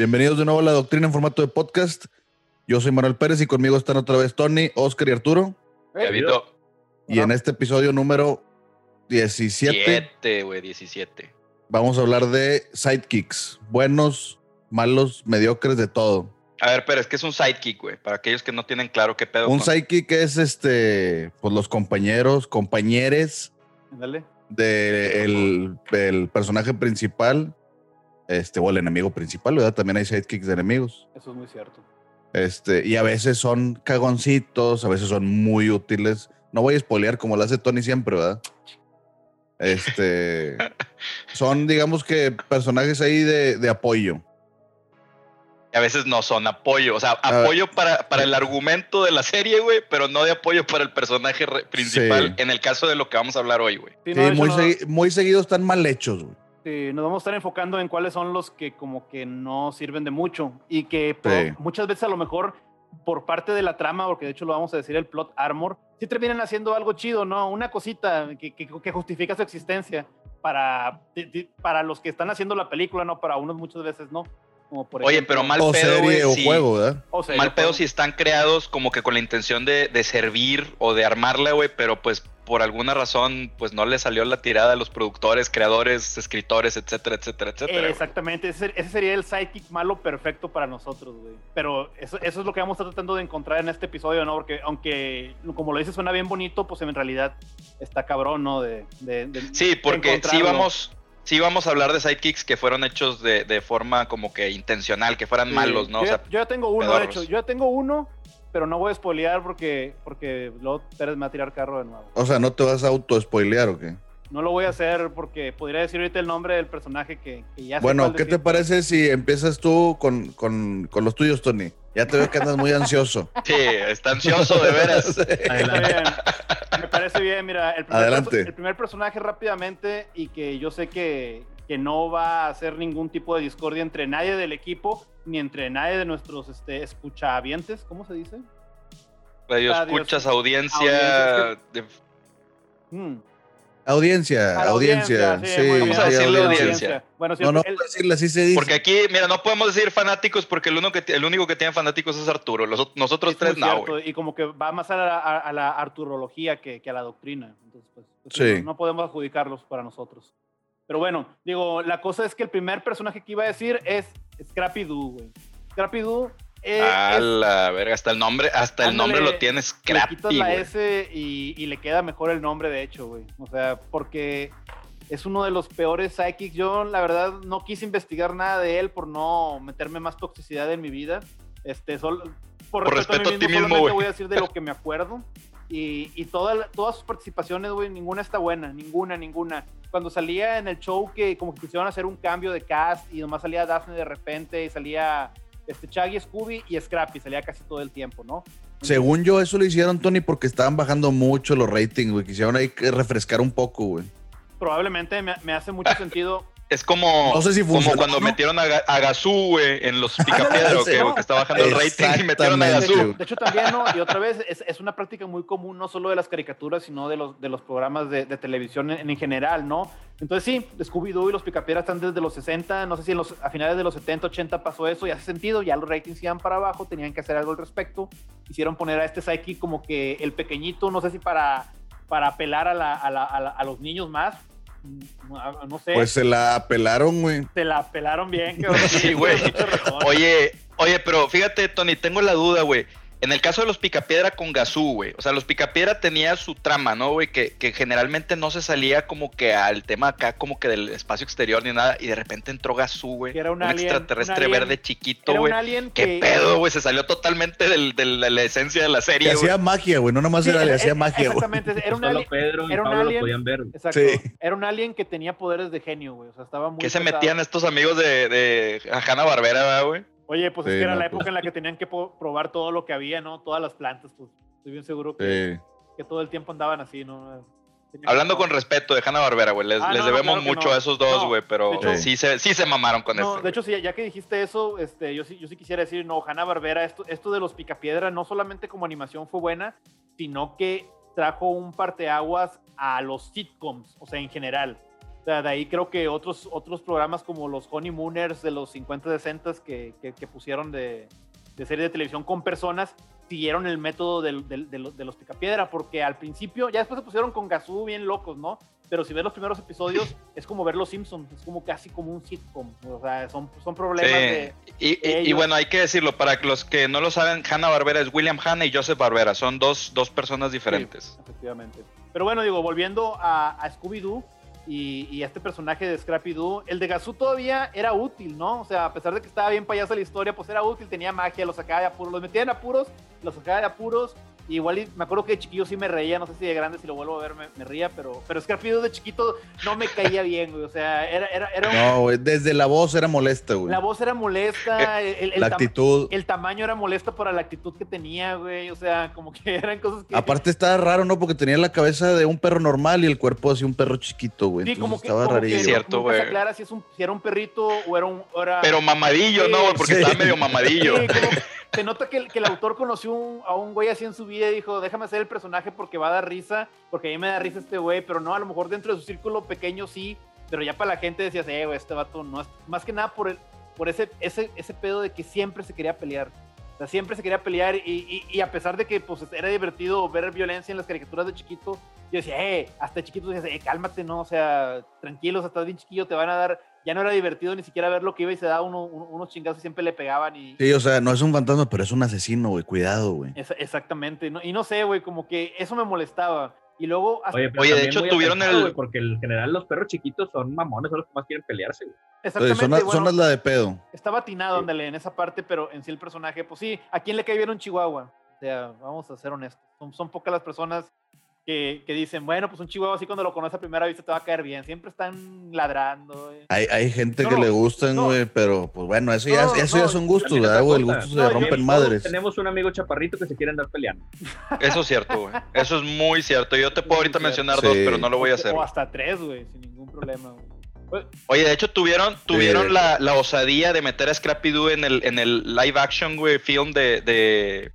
Bienvenidos de nuevo a la doctrina en formato de podcast. Yo soy Manuel Pérez y conmigo están otra vez Tony, Oscar y Arturo. Gabito. Y en este episodio número 17 Siete, güey, 17. vamos a hablar de sidekicks. Buenos, malos, mediocres, de todo. A ver, pero es que es un sidekick, güey. Para aquellos que no tienen claro qué pedo. Un con- sidekick es este, pues los compañeros, compañeres Ándale. del el personaje principal, este, o el enemigo principal, ¿verdad? También hay sidekicks de enemigos. Eso es muy cierto. Este, y a veces son cagoncitos, a veces son muy útiles. No voy a spoilear como lo hace Tony siempre, ¿verdad? Este, son, digamos que, personajes ahí de, de apoyo. Y a veces no son apoyo. O sea, ver. apoyo para, para el argumento de la serie, güey, pero no de apoyo para el personaje principal. Sí. En el caso de lo que vamos a hablar hoy, güey. Sí, no, muy, no- segui- muy seguidos están mal hechos, güey. Sí, nos vamos a estar enfocando en cuáles son los que como que no sirven de mucho y que por- Sí. muchas veces a lo mejor por parte de la trama, porque de hecho lo vamos a decir el plot armor, sí terminan haciendo algo chido, ¿no? Una cosita que, que- que justifica su existencia para, para los que están haciendo la película, ¿no? Para unos muchas veces no. Como por Oye, ejemplo- pero mal O pedo, serie güey, o si- juego, ¿verdad? o sea, Mal pedo si están creados como que con la intención de, de servir o de armarla, güey, pero pues por alguna razón pues no le salió la tirada a los productores, creadores, escritores, etcétera, etcétera, etcétera. Eh, exactamente, ese, ese sería el sidekick malo perfecto para nosotros, güey. Pero eso, eso es lo que vamos a estar tratando de encontrar en este episodio, ¿no? Porque aunque, como lo dices, suena bien bonito, pues en realidad está cabrón, ¿no? De, de- de- Sí, porque sí vamos, sí vamos a hablar de sidekicks que fueron hechos de, de forma como que intencional, que fueran Sí, malos, ¿no? Yo, O sea, ya- yo ya tengo uno, de hecho. Yo ya tengo uno, pero no voy a spoilear porque, porque luego Pérez me va a tirar carro de nuevo. O sea, ¿no te vas a auto-spoilear o qué? No lo voy a hacer porque podría decir ahorita el nombre del personaje que, que ya Bueno, ¿qué te parece si empiezas tú con, con, con los tuyos, Tony? Ya te veo que andas muy ansioso. sí, está ansioso de veras. Está bien. Me parece bien, mira, el primer, Adelante. el primer personaje rápidamente y que yo sé que, que no va a hacer ningún tipo de discordia entre nadie del equipo ni entre nadie de nuestros este, escuchavientes, ¿cómo se dice? Radio escuchas, audiencia. Audiencia, de- Hmm. Audiencia, A la audiencia. sí, Vamos a decirle audiencia. audiencia. Bueno, No, no, el- decirle así se dice. Porque aquí, mira, no podemos decir fanáticos porque el, uno que, el único que tiene fanáticos es Arturo. Los, nosotros es tres no. Y como que va más a la, a- a la arturología que, que a la doctrina. Entonces, pues, pues, Sí. no, no podemos adjudicarlos para nosotros. Pero bueno, digo, la cosa es que el primer personaje que iba a decir es Scrappy Doo, güey. Scrappy Doo eh, A es- la verga, hasta el nombre, hasta el Ándale, nombre lo tiene le Scrappy, quitas la güey. S y, y le queda mejor el nombre, de hecho, güey. O sea, porque es uno de los peores psychics. Yo, la verdad, no quise investigar nada de él por no meterme más toxicidad en mi vida. Este, sol- por, Por respeto, respeto a a mí ti mismo, mismo, solamente voy a decir de lo que me acuerdo. Y, y toda todas sus participaciones, güey, ninguna está buena, ninguna, ninguna. Cuando salía en el show que como que quisieron hacer un cambio de cast y nomás salía Daphne de repente y salía este Chaggy, Scooby y Scrappy, salía casi todo el tiempo, ¿no? Según yo, eso lo hicieron, Tony, porque estaban bajando mucho los ratings, güey. Quisieron ahí refrescar un poco, güey. probablemente me, me hace mucho sentido. Es como, No sé si como cuando ¿no? metieron a, a Gazú, güey, en los Sí, que, ¿no? que está bajando el rating y metieron a Gazú. güey. De hecho, también, ¿no? Y otra vez, es, es una práctica muy común, no solo de las caricaturas, sino de los, de los programas de, de televisión en, en general, ¿no? Entonces, sí, Scooby-Doo y los Picapiedras están desde los 60, no sé si en los, a finales de los 70, 80 pasó eso y hace sentido, ya los ratings iban para abajo, tenían que hacer algo al respecto. Hicieron poner a este Psyche como que el pequeñito, no sé si para, para apelar a, la- a la- a la- a los niños más, no sé. Pues se la apelaron, güey. se la pelaron bien, cabrón. Sí, güey. Oye, oye, pero fíjate, Tony, tengo la duda, güey. En el caso de los Picapiedra con Gazú, güey. O sea, los Picapiedra tenía su trama, ¿no, güey? Que, que generalmente no se salía como que al tema acá, como que del espacio exterior ni nada. Y de repente entró Gazú, güey. Que era un un alien, extraterrestre un alien. verde chiquito, Era güey. un alien ¿Qué que... pedo, güey? Se salió totalmente del- del- de la esencia de la Que serie, güey. hacía magia, güey. No nomás Sí, era, le hacía magia, güey. Exactamente, era un alien. Pedro y era un alien. lo podían ver. Exacto. Sí. Era un alien que tenía poderes de genio, güey. O sea, estaba muy. ¿Qué se metían estos amigos de, de Hanna Barbera, güey? Oye, pues es que era no, la pues. época en la que tenían que probar todo lo que había, ¿no? Todas las plantas, pues. Estoy bien seguro que, Sí. que todo el tiempo andaban así, ¿no? Tenían que Hablando con respeto de Hanna Barbera, güey. Les, Ah, les no, no, debemos claro mucho no. a esos dos, No, güey. pero hecho- sí, se, sí se mamaron con No, esto. de hecho, sí, ya que dijiste eso, este, yo sí, yo sí quisiera decir, no, Hanna Barbera, esto, esto de los Picapiedra no solamente como animación fue buena, sino que trajo un parteaguas a los sitcoms, o sea, en general. O sea, de ahí creo que otros, otros programas como los Honeymooners de los 50 60 que, que, que pusieron de, de serie de televisión con personas siguieron el método del- de, los, de los picapiedra, porque al principio, ya después se pusieron con Gazú bien locos, ¿no? Pero si ves los primeros episodios, es como ver Los Simpsons, es como casi como un sitcom, o sea, son, son problemas de... Y, y- y bueno, hay que decirlo, para los que no lo saben, Hanna Barbera es William Hanna y Joseph Barbera, son dos, dos personas diferentes. Efectivamente. Pero bueno, digo, volviendo a, a Scooby-Doo y, este personaje de Scrappy-Doo, el de Gazú todavía era útil, ¿no? O sea, a pesar de que estaba bien payasa la historia, pues era útil, tenía magia, los sacaba de apuros, los metía en apuros, los sacaba de apuros. Igual me acuerdo que de chiquillo sí me reía, no sé si de grande si lo vuelvo a ver me, me ría, pero, pero Scrappy-Doo de chiquito no me caía bien, güey. O sea, era, era, era un- No, güey, desde la voz era molesta, güey. la voz era molesta, el, el La actitud. el tamaño era molesto para la actitud que tenía, güey. O sea, como que eran cosas que... Aparte estaba raro, ¿no? Porque tenía la cabeza de un perro normal y el cuerpo así un perro chiquito, güey. Sí, Entonces como que, estaba como que rarillo. no- Cierto, güey. aclara si, es un, si era un perrito o era un... o era- Pero mamadillo, Sí, ¿no? güey? Porque sí. estaba medio mamadillo. Sí, como que se nota que, el- que el autor conoció un- a un güey así en su vida y dijo, déjame hacer el personaje porque va a dar risa, porque a mí me da risa este güey, pero no, a lo mejor dentro de su círculo pequeño sí, pero ya para la gente decías, eh, güey, este vato no es... Más que nada por, el, por ese, ese, ese pedo de que siempre se quería pelear. Sea, siempre se quería pelear y, y- y a pesar de que pues era divertido ver violencia en las caricaturas de chiquito, yo decía, eh, hasta chiquito decías, eh, cálmate, ¿no? O sea, tranquilos, estás bien chiquillo, te van a dar... Ya no era divertido ni siquiera ver lo que iba y se daba uno- uno- unos chingazos y siempre le pegaban y... Sí, o sea, no es un fantasma, pero es un asesino, güey. Cuidado, güey. Exactamente. ¿no? Y no sé, güey, como que eso me molestaba. Y luego, hasta- Oye, pero Oye, de hecho, tuvieron el- güey, porque en general los perros chiquitos son mamones, son los que más quieren pelearse, güey. exactamente, son, bueno, son las la de pedo. estaba atinado, Sí. ándale, en esa parte, pero en sí el personaje, pues sí, ¿a quién le cae bien un chihuahua? O sea, vamos a ser honestos. Son, son pocas las personas que, que dicen, bueno, pues un chihuahua así cuando lo conoces a primera vista te va a caer bien. Siempre están ladrando. eh. Hay, hay gente No, que no, le gustan, no. güey, pero pues bueno, eso ya, No, eso no, ya son gustos, ¿verdad, güey? El gusto No, se rompen madres. Tenemos un amigo chaparrito que se quiere andar peleando. Eso es cierto, güey. Eso es muy cierto. Yo te puedo ahorita Sí. mencionar dos, pero no lo voy a hacer. O hasta tres, güey, sin ningún problema. güey. Oye, de hecho, tuvieron, tuvieron Sí. la, la osadía de meter a Scrappy-Doo en el, en el live action, güey, film de, de,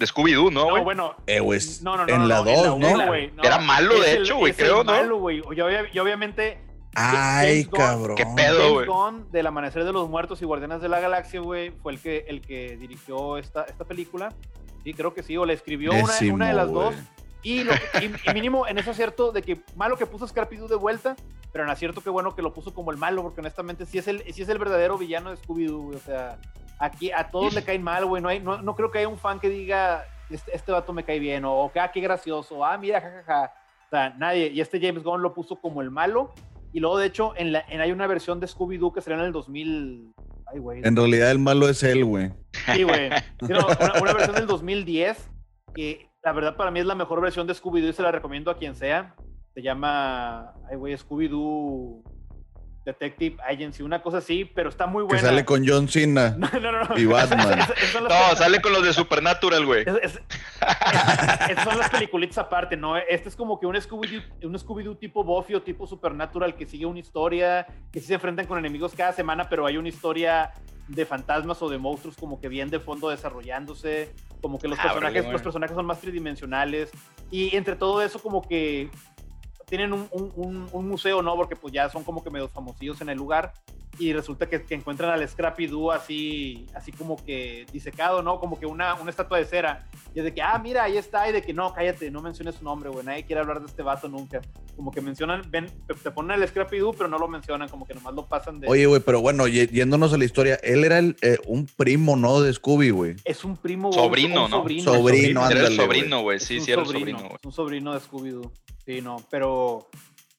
de Scooby-Doo, ¿no, No, güey? bueno, Eh, güey. no, no, no. en no, la no, 2, uno, ¿no? güey, no. Era malo, de el- hecho, güey, creo, ¿no? malo, güey. Y, obvia- y obviamente Ay, James Gunn- cabrón. ¿Qué pedo? Güey. Gunn del Amanecer de los Muertos y Guardianes de la Galaxia, güey, fue el que, el que dirigió esta, esta película. Sí, creo que sí, o le escribió una, una de las dos. güey. Y, lo- y- y mínimo en ese acierto de que malo que puso Scrappy-Doo de vuelta, pero en acierto que bueno que lo puso como el malo, porque honestamente sí es el, sí es el verdadero villano de Scooby-Doo. O sea, aquí a todos le caen mal, güey. No, hay, no, no creo que haya un fan que diga, este, este vato me cae bien, o, ah, qué gracioso, ah, mira, jajaja. O sea, nadie. Y este James Gunn lo puso como el malo. Y luego, de hecho, en la, en, hay una versión de Scooby-Doo que salió en el 2000. Ay, güey. En realidad el malo es él, güey. Sí, güey. Sí, no, una, una versión del 2010 que la verdad para mí es la mejor versión de Scooby-Doo y se la recomiendo a quien sea. Se llama, ay, güey, Scooby-Doo Detective Agency, una cosa así, pero está muy Que buena. sale con John Cena. No, no, no. no. y Batman. Son las- No, sale con los de Supernatural, güey. es- es- es- esas son las peliculitas aparte, ¿no? Este es como que un Scooby-Doo un Scooby tipo Buffy o tipo Supernatural que sigue una historia, que sí se enfrentan con enemigos cada semana, pero hay una historia de fantasmas o de monstruos como que bien de fondo desarrollándose, como que los Ah, personajes, güey. los personajes son más tridimensionales y entre todo eso como que tienen un, un- un- un museo, ¿no? Porque pues ya son como que medio famosillos en el lugar y resulta que, que encuentran al Scrappy Doo así, así como que disecado, ¿no? Como que una, una estatua de cera. Y es de que, ah, mira, ahí está, y de que no, cállate, no menciones su nombre, güey, nadie quiere hablar de este vato nunca. Como que mencionan, ven, te, ponen al Scrappy Doo, pero no lo mencionan, como que nomás lo pasan de... Oye, güey, pero bueno, yéndonos a la historia, él era el, eh, un primo, ¿no? De Scooby, güey. es un primo. güey, Sobrino, un ¿no? Sobrino. Sobrino, Era el ándale, sobrino, güey. Sí, sí, era el sobrino, sobrino, güey. es un sobrino de Scooby-Doo. Sí, no, pero...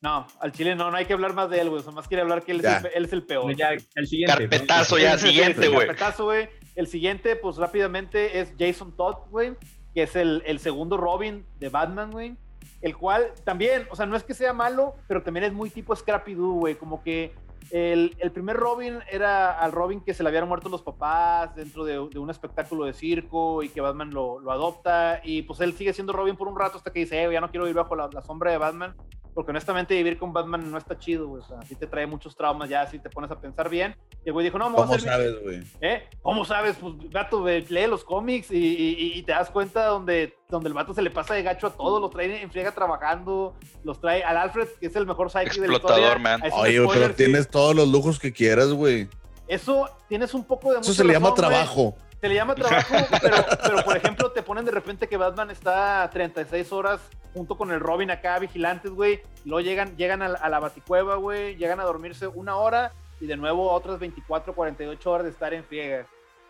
No, al chile no, no hay que hablar más de él, güey. O sea, más quiere hablar que él es, el, él es el peor. Pues ya, el siguiente. Carpetazo ¿no? ya, siguiente, güey. carpetazo, güey. El siguiente, pues rápidamente, es Jason Todd, güey, que es el, el segundo Robin de Batman, güey. El cual también, o sea, no es que sea malo, pero también es muy tipo Scrappy-Doo, güey. Como que el, primer Robin era al Robin que se le habían muerto los papás dentro de, un espectáculo de circo y que Batman lo, adopta. Y pues él sigue siendo Robin por un rato hasta que dice, eh, ya no quiero ir bajo la sombra de Batman. Porque honestamente vivir con Batman no está chido, güey. O sea, sí te trae muchos traumas ya, si te pones a pensar bien. Y el güey dijo, no, me voy a ¿Cómo hacer sabes, güey? ¿Eh? ¿Cómo sabes? Pues, gato, güey, lee los cómics y, y- y te das cuenta donde, donde el vato se le pasa de gacho a todos, los trae en friega trabajando, los trae al Alfred, que es el mejor psyche de la Explotador, historia. man. Oye, spoiler, pero sí. tienes todos los lujos que quieras, güey. Eso tienes un poco de Eso se le llama razón, trabajo. Se le llama trabajo, pero, pero por ejemplo te ponen de repente que Batman está 36 horas junto con el Robin acá vigilantes, güey. Luego llegan, llegan a, la- a la baticueva, güey. Llegan a dormirse una hora y de nuevo otras 24, 48 horas de estar en friega.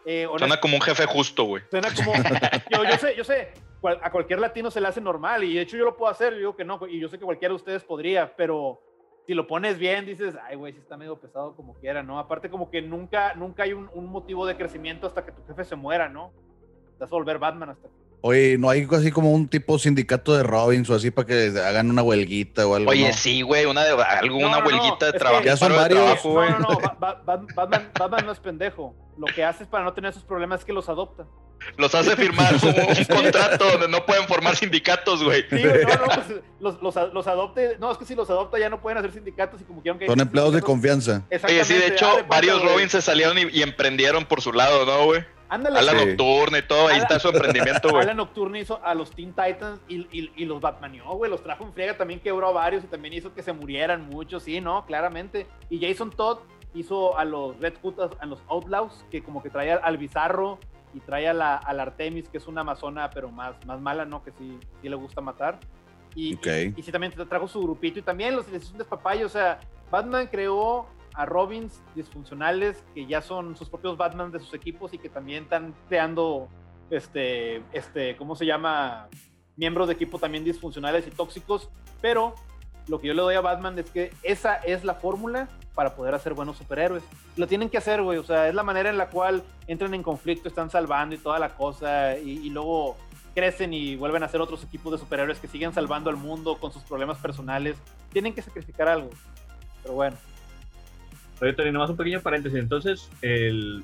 Eh, Suena como un jefe justo, güey. Suena como. Yo, yo sé, yo sé. cual- a cualquier latino se le hace normal. Y de hecho yo lo puedo hacer. Yo digo que no. Y yo sé que cualquiera de ustedes podría. Pero si lo pones bien, dices, ay, güey, si está medio pesado como quiera, ¿no? Aparte, como que nunca, nunca hay un, un motivo de crecimiento hasta que tu jefe se muera, ¿no? Te vas a volver Batman hasta que. Oye, ¿no hay así como un tipo sindicato de Robins o así para que hagan una huelguita o algo? Oye, no? sí, güey, una de algo, No, huelguita de trabajo. Ya son varios. trabajo, No, no, no. Ba- Ba- Ba- Batman, Batman no es pendejo. Lo que hace es para no tener esos problemas es que los adopta. Los hace firmar como un contrato donde no pueden formar sindicatos, güey. Sí, no, no, pues, los, los, los adopte. No, es que si los adopta ya no pueden hacer sindicatos y como quieran que. Son empleados de confianza. Oye, sí, de hecho, varios. Robins se salieron y, y emprendieron por su lado, ¿no, güey? Ándale, A la Sí. nocturna y todo, ahí está su emprendimiento, güey. Alan Nocturne hizo a los Teen Titans y, y, y los Batmaneó, güey. Los trajo en friega, también quebró a varios y también hizo que se murieran muchos, sí, ¿no? Claramente. Y Jason Todd hizo a los Red Hood, a los Outlaws, que como que traía al Bizarro y trae a la, a la Artemis, que es una amazona, pero más, más mala, ¿no? Que sí, sí le gusta matar. Y, y, y sí también trajo su grupito y también los les hizo un. O sea, Batman creó a Robins disfuncionales que ya son sus propios Batman de sus equipos y que también están creando, este, este, ¿cómo se llama? Miembros de equipo también disfuncionales y tóxicos. Pero lo que yo le doy a Batman es que esa es la fórmula para poder hacer buenos superhéroes. Lo tienen que hacer, güey. O sea, es la manera en la cual entran en conflicto, están salvando y toda la cosa. Y, y luego crecen y vuelven a ser otros equipos de superhéroes que siguen salvando al mundo con sus problemas personales. Tienen que sacrificar algo. Pero bueno. Oye, Tony, nomás un pequeño paréntesis. Entonces, el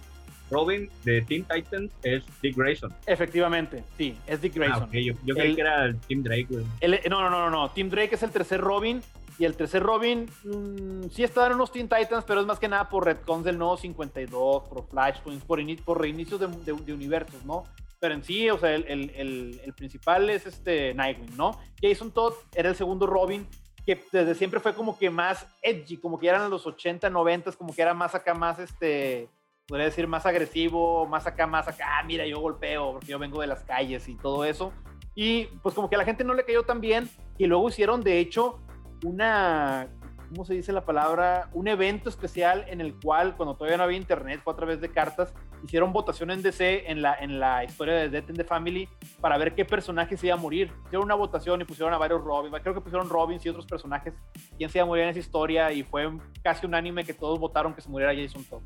Robin de Teen Titans es Dick Grayson. Efectivamente, sí, es Dick Grayson. Ah, ok, Yo, yo creí que era el Tim Drake, güey. El- no, no, no, no. Tim Drake es el tercer Robin. Y el tercer Robin mm, sí está en unos Teen Titans, pero es más que nada por Redcons del nuevo 52, por Flashpoints, por, por reinicios de, de- de universos, ¿no? Pero en sí, o sea, el, el- el- el principal es este Nightwing, ¿no? Jason Todd era el segundo Robin, que desde siempre fue como que más edgy, como que eran los 80, 90, como que era más acá, más este, podría decir, más agresivo, más acá, más acá, "Ah, mira, yo golpeo porque yo vengo de las calles y todo eso. Y pues como que a la gente no le cayó tan bien y luego hicieron de hecho una, ¿cómo se dice la palabra? Un evento especial en el cual cuando todavía no había internet, fue a través de cartas, hicieron votación en DC en la, en la historia de Death in the Family para ver qué personaje se iba a morir. Hicieron una votación y pusieron a varios Robins, creo que pusieron Robins y otros personajes, quién se iba a morir en esa historia y fue casi unánime que todos votaron que se muriera Jason Todd.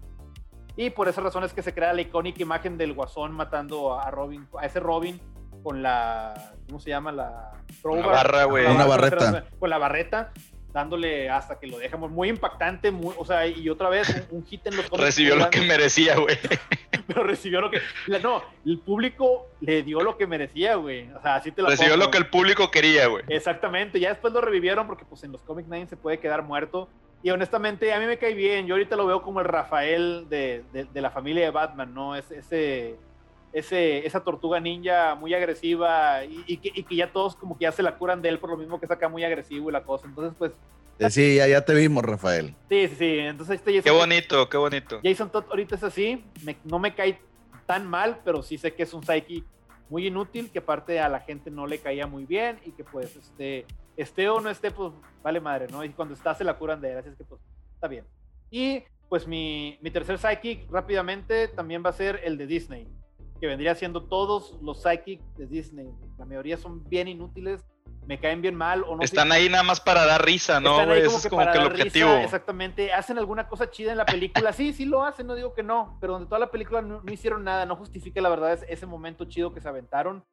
Y por esa razón es que se crea la icónica imagen del guasón matando a Robin, a ese Robin con la, ¿cómo se llama? La crowbar. barra, güey. La Una barreta. Con la barreta, dándole hasta que lo dejamos muy impactante, muy, o sea, y otra vez un, un hit en los cómics Recibió lo que merecía, güey. Pero recibió lo que, no, el público le dio lo que merecía, güey. O sea, así te la Recibió pongo. lo que el público quería, güey. Exactamente, ya después lo revivieron porque pues en los Comic 9 se puede quedar muerto. Y honestamente a mí me cae bien, yo ahorita lo veo como el Rafael de, de- de la familia de Batman, ¿no? Es, ese, ese, esa tortuga ninja muy agresiva y, y que, y que ya todos como que ya se la curan de él por lo mismo que es acá muy agresivo y la cosa. Entonces pues, Eh, Sí, ya, ya te vimos, Rafael. sí, sí, sí. Entonces este Jason, Qué bonito, qué bonito. Jason Todd ahorita es así, me- no me cae tan mal, pero sí sé que es un psyche muy inútil, que aparte a la gente no le caía muy bien y que pues este, esté o no esté, pues vale madre, ¿no? Y cuando está se la curan de él, así es que pues está bien. Y pues mi, mi tercer psychic rápidamente también va a ser el de Disney, que vendría siendo todos los psychics de Disney. La mayoría son bien inútiles, me caen bien mal o no. Están ahí nada más para dar risa, ¿no, Están ahí es como para que el risa, objetivo. exactamente. Hacen alguna cosa chida en la película. Sí, sí lo hacen, no digo que no. Pero donde toda la película no, no hicieron nada, no justifica la verdad es ese momento chido que se aventaron.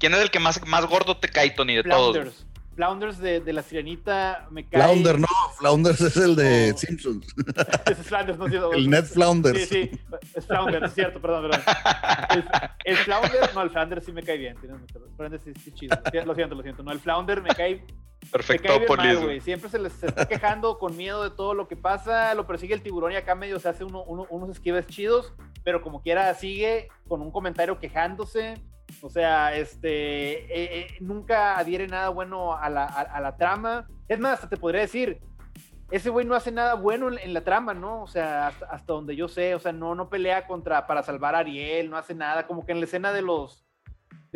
¿Quién es el que más, más gordo te cae, Tony, de todos? Flounders. Flounders de, de la sirenita me cae. Flounder, no, Flounders es el de No. Simpsons. Ese es Flounders, no es cierto. El Ned Flounders. Sí, sí, es Flounder, es cierto, perdón, perdón. El, el Flounder, no, el Flounder sí me cae bien. Tienes mucha razón. Flounder sí, sí, chido. Lo siento, lo siento. No, el Flounder me cae Perfecto, cae bien mal, güey. Siempre se les se está quejando con miedo de todo lo que pasa. Lo persigue el tiburón y acá medio se hace uno- uno- unos esquives chidos, pero como quiera sigue con un comentario quejándose. O sea, este eh, eh, nunca adhiere nada bueno a la, a, la trama. Es más, hasta te podría decir, ese güey no hace nada bueno en, en la trama, ¿no? O sea, hasta, hasta donde yo sé, o sea, no, no pelea contra para salvar a Ariel, no hace nada. Como que en la escena de los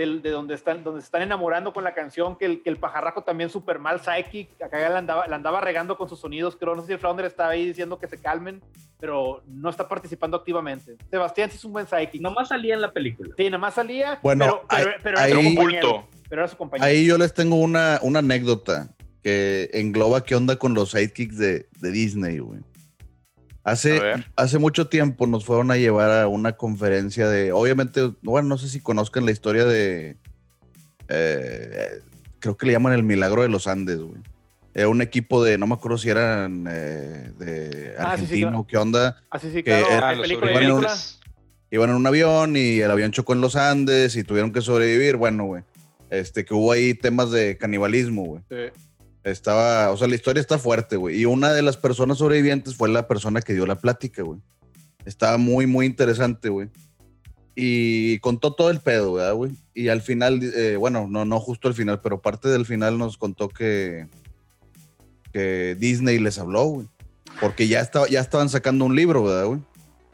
de donde están, donde se están enamorando con la canción, que el, que el pajarraco también súper mal psychic, acá la andaba, la andaba regando con sus sonidos, creo, no sé si el Flounder estaba ahí diciendo que se calmen, pero no está participando activamente. Sebastián sí es un buen psychic. Nomás salía en la película. Sí, nada más salía, Bueno, era su. Pero era su compañero. Ahí yo les tengo una, una anécdota que engloba qué onda con los sidekicks de, de Disney, güey. Hace, hace mucho tiempo nos fueron a llevar a una conferencia de, obviamente, bueno, no sé si conozcan la historia de, eh, creo que le llaman el Milagro de los Andes, güey. Era un equipo de, no me acuerdo si eran eh, de Ah, sí, sí, argentino, claro. qué onda, Así sí, que claro. era- Ah, los sobrevivientes. iban en un avión y el avión chocó en los Andes y tuvieron que sobrevivir. Bueno, güey, este, que hubo ahí temas de canibalismo, güey. película. Estaba, o sea, la historia está fuerte, güey. Y una de las personas sobrevivientes fue la persona que dio la plática, güey. Estaba muy, muy interesante, güey. Y contó todo el pedo, ¿verdad, güey? Y al final, eh, bueno, no, no justo al final, pero parte del final nos contó que, que Disney les habló, güey. Porque ya, estaba, ya estaban sacando un libro, ¿verdad, güey?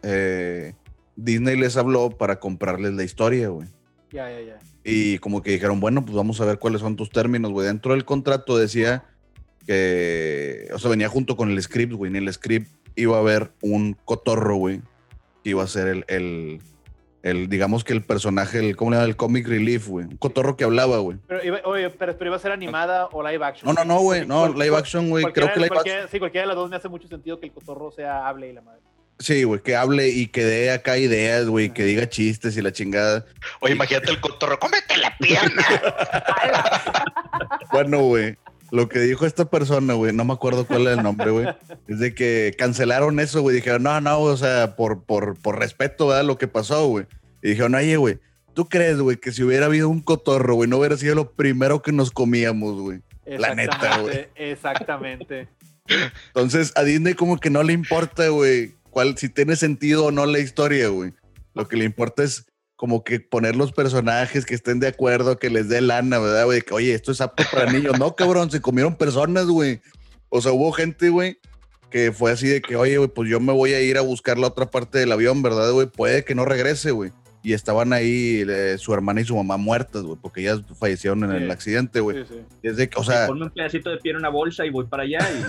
Eh, Disney les habló para comprarles la historia, güey. Ya, ya, ya. Y como que dijeron, bueno, pues vamos a ver cuáles son tus términos, güey. Dentro del contrato decía que, o sea, venía junto con el script, güey. En el script iba a haber un cotorro, güey. Que iba a ser el, el, el, digamos que el personaje, el, ¿cómo le llama? El comic relief, güey. Un cotorro que hablaba, güey. Pero, iba- oye, pero, pero iba a ser animada o live action. No, no, no, güey. No, live action, güey. Creo que live action. Sí, cualquiera de las dos me hace mucho sentido que el cotorro sea hable y la madre. Sí, güey, que hable y que dé acá ideas, güey. Que diga chistes y la chingada. Oye, imagínate el cotorro, cómete la pierna. Bueno, güey, lo que dijo esta persona, güey, no me acuerdo cuál era el nombre, güey, es de que cancelaron eso, güey. Dijeron, no, no, o sea, por, por, por respeto, ¿verdad? Lo que pasó, güey. Y dijeron, oye, güey, ¿tú crees, güey, que si hubiera habido un cotorro, güey, no hubiera sido lo primero que nos comíamos, güey? La neta, Exactamente, Exactamente. Entonces, a Disney como que no le importa, güey, cuál, si tiene sentido o no la historia, güey. Lo que le importa es como que poner los personajes que estén de acuerdo, que les dé lana, ¿verdad, güey? Oye, esto es apto para niños. No, cabrón, se comieron personas, güey. O sea, hubo gente, güey, que fue así de que, oye, güey, pues yo me voy a ir a buscar la otra parte del avión, ¿verdad, güey? Puede que no regrese, güey. Y estaban ahí eh, su hermana y su mamá muertas, güey, porque ellas fallecieron en Sí. el accidente, güey. Sí, sí. O sea, Ponme un pedacito de piel en una bolsa y voy para allá. Y...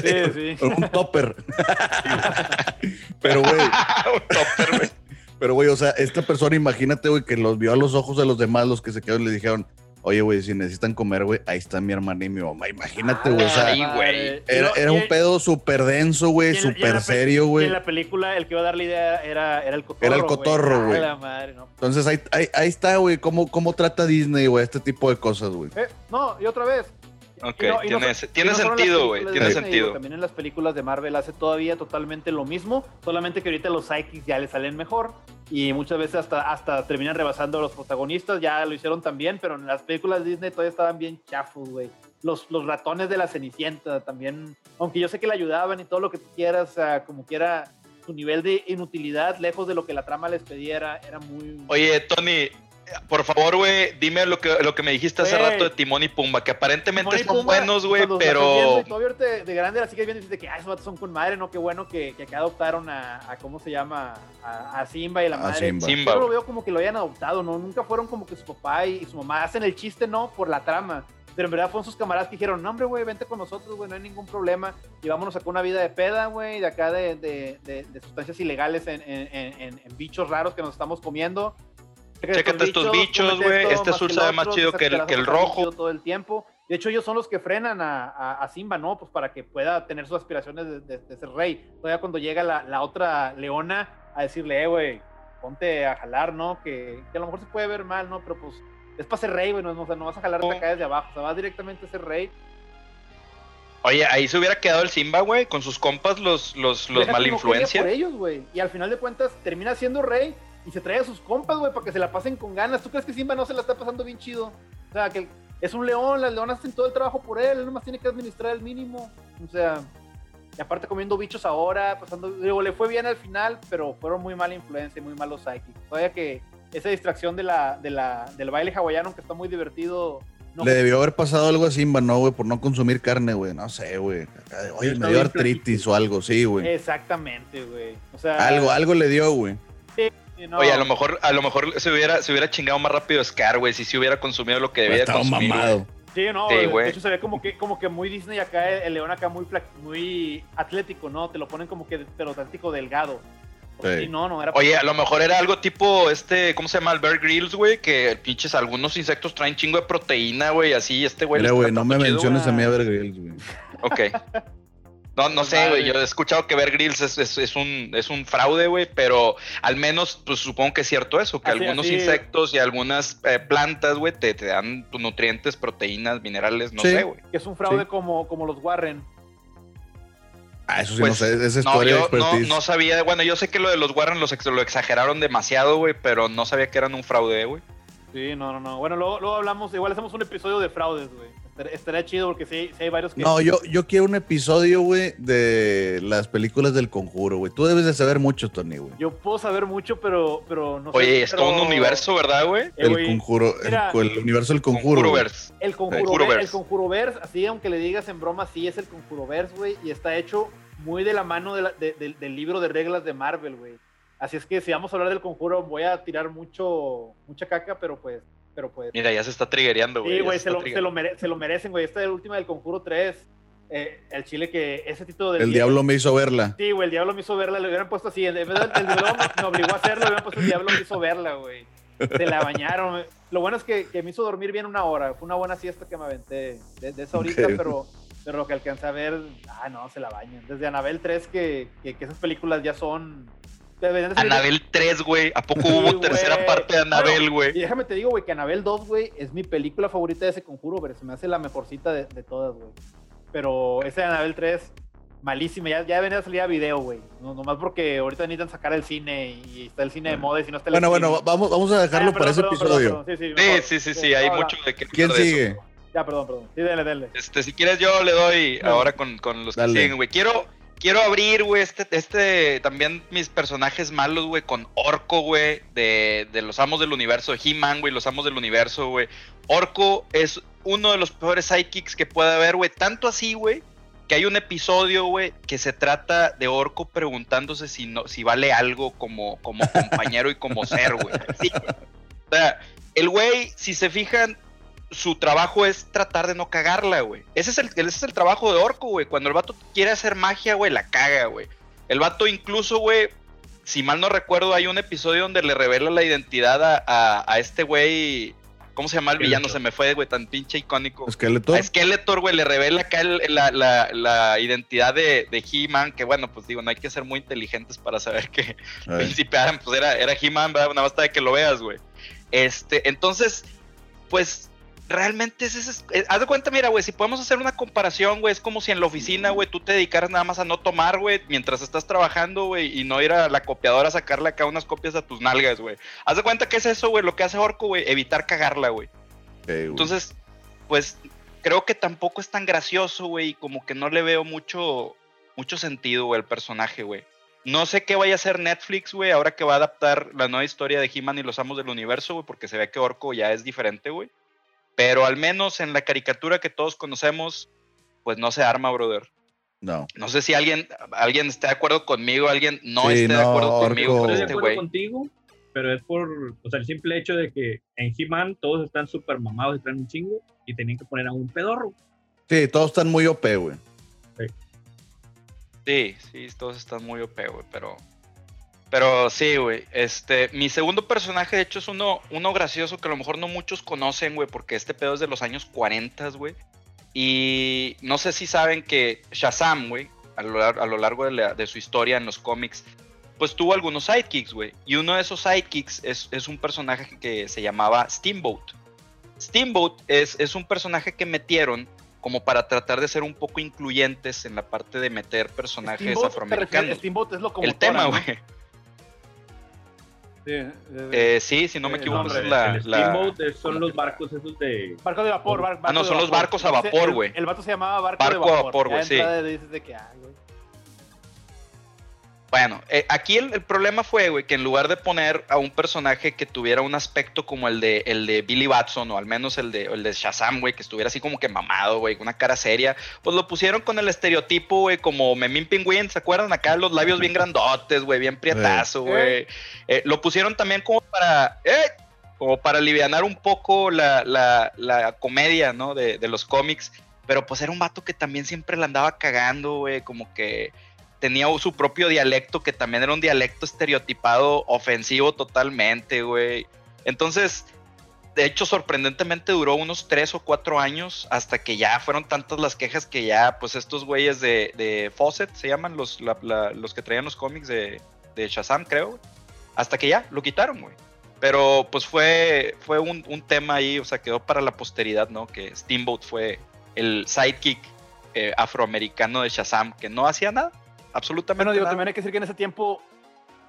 Sí, sí. un topper. Pero, güey, Un topper, güey. Pero, güey, o sea, esta persona, imagínate, güey, que los vio a los ojos de los demás, los que se quedaron, y le dijeron, oye, güey, si necesitan comer, güey, ahí está mi hermana y mi mamá. Imagínate, güey, güey. Era, un pedo súper denso, güey, súper pe- serio, güey. En la película, el que iba a dar la idea era, era el cotorro. Era el cotorro, güey. A la madre, no. Entonces, ahí, ahí, ahí está, güey, cómo, cómo trata Disney, güey, este tipo de cosas, güey. Eh, no, y otra vez. Ok, no- y no tiene, tiene no sentido, güey. Tiene Disney, sentido. También en las películas de Marvel hace todavía totalmente lo mismo, solamente que ahorita los psychics ya le salen mejor y muchas veces hasta, hasta terminan rebasando a los protagonistas, ya lo hicieron también, pero en las películas de Disney todavía estaban bien chafos, güey. Los, los ratones de la Cenicienta también, aunque yo sé que le ayudaban y todo lo que quieras, como quiera, su nivel de inutilidad, lejos de lo que la trama les pedía, era, era muy... Oye, Tony, por favor, güey, dime lo que, lo que me dijiste hace rato de Timón y Pumba, que aparentemente son Pumba, buenos, güey, pero... y todavía ahorita de, de grande la sigues viendo y dices que ah, esos vatos son con madre, ¿no? Qué bueno que, que acá adoptaron a, a, ¿cómo se llama? A, a Simba y la A madre. Simba. Simba, Yo lo veo como que lo hayan adoptado, ¿no? Nunca fueron como que su papá y, y su mamá hacen el chiste, ¿no? Por la trama. Pero en verdad fueron sus camaradas que dijeron, no, hombre, güey, vente con nosotros, güey, no hay ningún problema. Y vámonos acá una vida de peda, güey, de acá de, de, de, de sustancias ilegales en, en, en- en bichos raros que nos estamos comiendo. Chécate estos bichos, güey, este azul sabe más chido que el- que rojo. todo el tiempo. De hecho, ellos son los que frenan a, a- a Simba, ¿no? Pues para que pueda tener sus aspiraciones de, de- de ser rey. Todavía cuando llega la, la otra leona a decirle, eh, güey, ponte a jalar, ¿no? Que, que a lo mejor se puede ver mal, ¿no? Pero pues es para ser rey, güey, no, o sea, no vas a jalarte Oh. acá desde abajo, o sea, vas directamente a ser rey. Oye, ahí se hubiera quedado el Simba, güey, con sus compas, los, los, los por ellos, güey. Y al final de cuentas termina siendo rey y se trae a sus compas, güey, para que se la pasen con ganas. ¿Tú crees que Simba no se la está pasando bien chido? O sea, que es un león, las leonas hacen todo el trabajo por él, él nomás tiene que administrar el mínimo. O sea, y aparte comiendo bichos ahora, pasando, digo, le fue bien al final, pero fueron muy mala influencia y muy malos psychics. Todavía que esa distracción de la, de la, del baile hawaiano, que está muy divertido. no- Le debió haber pasado algo a Simba, ¿no, güey? Por no consumir carne, güey. No sé, güey. Oye, me dio artritis o algo, sí, güey. Exactamente, güey. O sea, Algo, algo le dio, güey. Sí, no. Oye, a lo mejor, a lo mejor se hubiera, se hubiera chingado más rápido Scar, güey, si se hubiera consumido lo que debía de Estaba consumir. mamado. Sí, no, Sí, de- hecho se ve como que, como que muy Disney acá, el, león acá muy, muy atlético, ¿no? Te lo ponen como que, pero atlético delgado. Sí. No, no, era... Oye, a lo mejor era algo tipo este, ¿cómo se llama? El Bear Grylls, güey, que pinches algunos insectos traen chingo de proteína, güey, así este güey. Mira, güey, no me chido, menciones a mí a Bear Grylls, güey. güey. Ok. No, no sé, güey. Yo he escuchado que Bear Grylls es, es, es un, es un fraude, güey, pero al menos, pues supongo que es cierto eso, que Así- algunos así- insectos y algunas eh, plantas, güey, te, te dan tus nutrientes, proteínas, minerales, no Sí. sé, güey. Que es un fraude Sí. como, como los Warren. Ah, eso sí, Pues, no sé. Esa No, historia de yo no, no sabía, bueno, yo sé que lo de los Warren los ex- lo exageraron demasiado, güey, pero no sabía que eran un fraude, güey. Sí, no, no, no. Bueno, luego, luego hablamos, igual hacemos un episodio de fraudes, güey. Estar- Estaría chido porque sí, sí hay varios que... No, yo, yo quiero un episodio, güey, de las películas del conjuro, güey. Tú debes de saber mucho, Tony, güey. Yo puedo saber mucho, pero, pero no sé. Oye, es pero- todo un universo, ¿verdad, güey? Eh, El conjuro, el- mira, el, universo del conjuro. Conjuroverse. El conjuro, Conjuroverse. el conjuroverse, así aunque le digas en broma, sí es el conjuroverse, güey, y está hecho muy de la mano de la- de- del- del libro de reglas de Marvel, güey. Así es que si vamos a hablar del conjuro, voy a tirar mucho, mucha caca, pero pues, pero pues. Mira, ya se está triggereando, güey. Sí, güey, se lo, se, lo mere- se lo merecen, güey. Esta es la última del conjuro 3. eh, el chile que ese título del El diablo me hizo verla. Sí, güey, el diablo me hizo verla, le hubieran puesto así. En vez del diablo me, me obligó a hacerlo, le hubieran puesto el diablo me hizo verla, güey. Se la bañaron. Lo bueno es que, que me hizo dormir bien una hora. Fue una buena siesta que me aventé de, de esa horita, pero, pero lo que alcancé a ver, ah, no, se la bañan. Desde Anabel 3, que, que, que esas películas ya son. Deberían de salir- Anabel 3, güey. ¿A poco Sí, hubo tercera parte de Anabel, Bueno, güey? Y déjame te digo, güey, que Anabel 2, güey, es mi película favorita de ese conjuro, güey. Se me hace la mejorcita de, de todas, güey. Pero esa de Anabel 3, malísima. Ya, ya venía a salir a video, güey. No, nomás porque ahorita necesitan sacar el cine y está el cine de moda y si no está el Bueno, bueno, vamos, vamos a dejarlo Ah, para ese perdón, episodio. perdón, perdón. Sí, sí, Sí, sí, sí, sí. Hay ahora- mucho de qué ¿Quién hablar de eso. sigue? Ya, perdón, perdón. Sí, dale, dale. Este, si quieres yo le doy No. ahora con, con los que siguen, güey. Quiero, quiero abrir, güey, este, este, también mis personajes malos, güey, con Orco, güey, de, de los Amos del Universo, He-Man, güey, los Amos del Universo, güey. Orco es uno de los peores sidekicks que puede haber, güey. Tanto así, güey, que hay un episodio, güey, que se trata de Orco preguntándose si no, si vale algo como, como compañero y como ser, güey. Sí. O sea, el güey, si se fijan, su trabajo es tratar de no cagarla, güey. Ese es el, ese es el trabajo de Orco, güey. Cuando el vato quiere hacer magia, güey, la caga, güey. El vato incluso, güey, si mal no recuerdo, hay un episodio donde le revela la identidad a, a- a este güey. ¿Cómo se llama el villano? Se me fue, güey, tan pinche icónico. Skeletor. A Skeletor, güey, le revela acá el- la, la- la identidad de, de He-Man, que bueno, pues digo, no hay que ser muy inteligentes para saber que. Príncipe Adam, pues era, era He-Man, ¿verdad? Nada más de que lo veas, güey. Este, entonces, pues, realmente es, es, es- haz de cuenta, mira, güey, si podemos hacer una comparación, güey, es como si en la oficina, güey, tú te dedicaras nada más a no tomar, güey, mientras estás trabajando, güey, y no ir a la copiadora a sacarle acá unas copias a tus nalgas, güey. Haz de cuenta que es eso, güey, lo que hace Orco, güey, evitar cagarla, güey. Entonces, pues creo que tampoco es tan gracioso, güey, y como que no le veo mucho, mucho sentido, güey, al personaje, güey. No sé qué vaya a hacer Netflix, güey, ahora que va a adaptar la nueva historia de He-Man y los Amos del Universo, güey, porque se ve que Orco ya es diferente, güey. Pero al menos en la caricatura que todos conocemos, pues no se arma, brother. No. No sé si alguien, alguien esté de acuerdo conmigo, alguien no Sí, esté de acuerdo conmigo con este güey. contigo, pero es por o sea, el simple hecho de que en He-Man todos están súper mamados, están un chingo y tenían que poner a un pedorro. Sí, todos están muy OP, güey. Sí, sí, todos están muy OP, güey, pero. Pero sí, güey. Este, mi segundo personaje, de hecho, es uno, uno gracioso que a lo mejor no muchos conocen, güey, porque este pedo es de los años 40, güey. Y no sé si saben que Shazam, güey, a lo, a lo largo de, la- de su historia en los cómics, pues tuvo algunos sidekicks, güey. Y uno de esos sidekicks es, es un personaje que se llamaba Steamboat. Steamboat es, es un personaje que metieron como para tratar de ser un poco incluyentes en la parte de meter personajes Steamboat, afroamericanos. Steamboat es locomotora, El tema, güey. Sí, eh, Eh, sí, si no me Eh, equivoco, no, el, es la, el la- steamboat es- son los barcos esos de. barco de vapor. bar- barco no, son los vapor. barcos a vapor, el- güey. El, vato se llamaba barco, Barco de a vapor. vapor, Ya güey, de sí. entrada dices de que, güey. Bueno, eh, aquí el, el problema fue, güey, que en lugar de poner a un personaje que tuviera un aspecto como el de, el de Billy Batson, o al menos el de, el de Shazam, güey, que estuviera así como que mamado, güey, con una cara seria, pues lo pusieron con el estereotipo, güey, como Memín Pingüín, ¿se acuerdan? Acá los labios bien grandotes, güey, bien prietazo, güey. Eh, lo pusieron también como para, ¡eh! como para alivianar un poco la, la, la comedia, ¿no? De, de los cómics. Pero pues era un vato que también siempre la andaba cagando, güey, como que tenía su propio dialecto, que también era un dialecto estereotipado, ofensivo totalmente, güey. Entonces, de hecho, sorprendentemente duró unos tres o cuatro años hasta que ya fueron tantas las quejas que ya, pues estos güeyes de, Fawcett, se llaman los, los que traían los cómics de, Shazam, creo, hasta que ya lo quitaron, güey. Pero pues fue, fue un, un tema ahí, o sea, quedó para la posteridad, ¿no? Que Steamboat fue el sidekick eh, afroamericano de Shazam, que no hacía nada, absolutamente Bueno, digo, nada. también hay que decir que en ese tiempo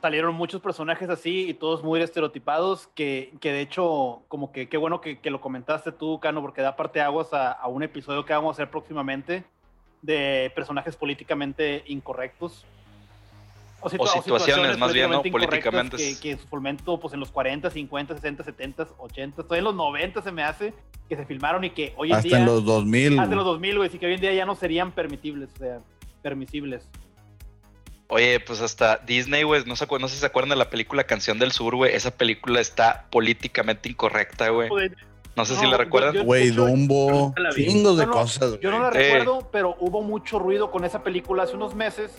salieron muchos personajes así y todos muy estereotipados, que, que de hecho, como que qué bueno que, que lo comentaste tú, Cano, porque da parte aguas a, a un episodio que vamos a hacer próximamente de personajes políticamente incorrectos. situa- situaciones, más bien, ¿no? Políticamente Que, que en su momento, pues en los 40, 50, 60, 70, 80, todavía en los 90 se me hace, que se filmaron y que hoy en Hasta día... en los 2000. Hasta en los 2000, güey, sí que hoy en día ya no serían permitibles, o sea, permisibles. Oye, pues hasta Disney, güey, no, se no sé si se acuerdan de la película Canción del Sur, güey. Esa película está políticamente incorrecta, güey. No sé si la recuerdan. Güey, Dumbo. Chingos de No, no, cosas. Yo no la. Eh. recuerdo, pero hubo mucho ruido con esa película hace unos meses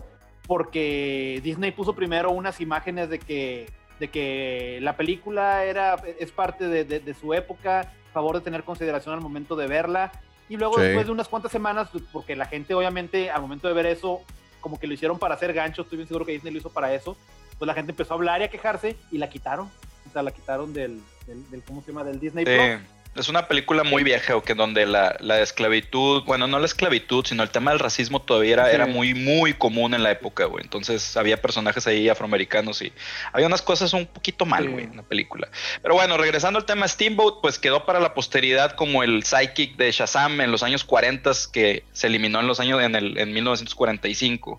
porque Disney puso primero unas imágenes de que, de que la película era, es parte de, de- de su época, favor de tener consideración al momento de verla. Y luego Sí. después de unas cuantas semanas, porque la gente obviamente al momento de ver eso, como que lo hicieron para hacer gancho, estoy bien seguro que Disney lo hizo para eso, pues la gente empezó a hablar y a quejarse y la quitaron. O sea, la quitaron del, del, del- ¿cómo se llama? Del Disney Sí, Plus. Es una película muy vieja, o que donde la, la esclavitud, bueno, no la esclavitud, sino el tema del racismo todavía era, Sí. era muy, muy común en la época, güey. Entonces había personajes ahí afroamericanos y había unas cosas un poquito mal, Sí. güey, en la película. Pero bueno, regresando al tema Steamboat, pues quedó para la posteridad como el sidekick de Shazam en los años 40 que se eliminó en los años, en, el, en 1945.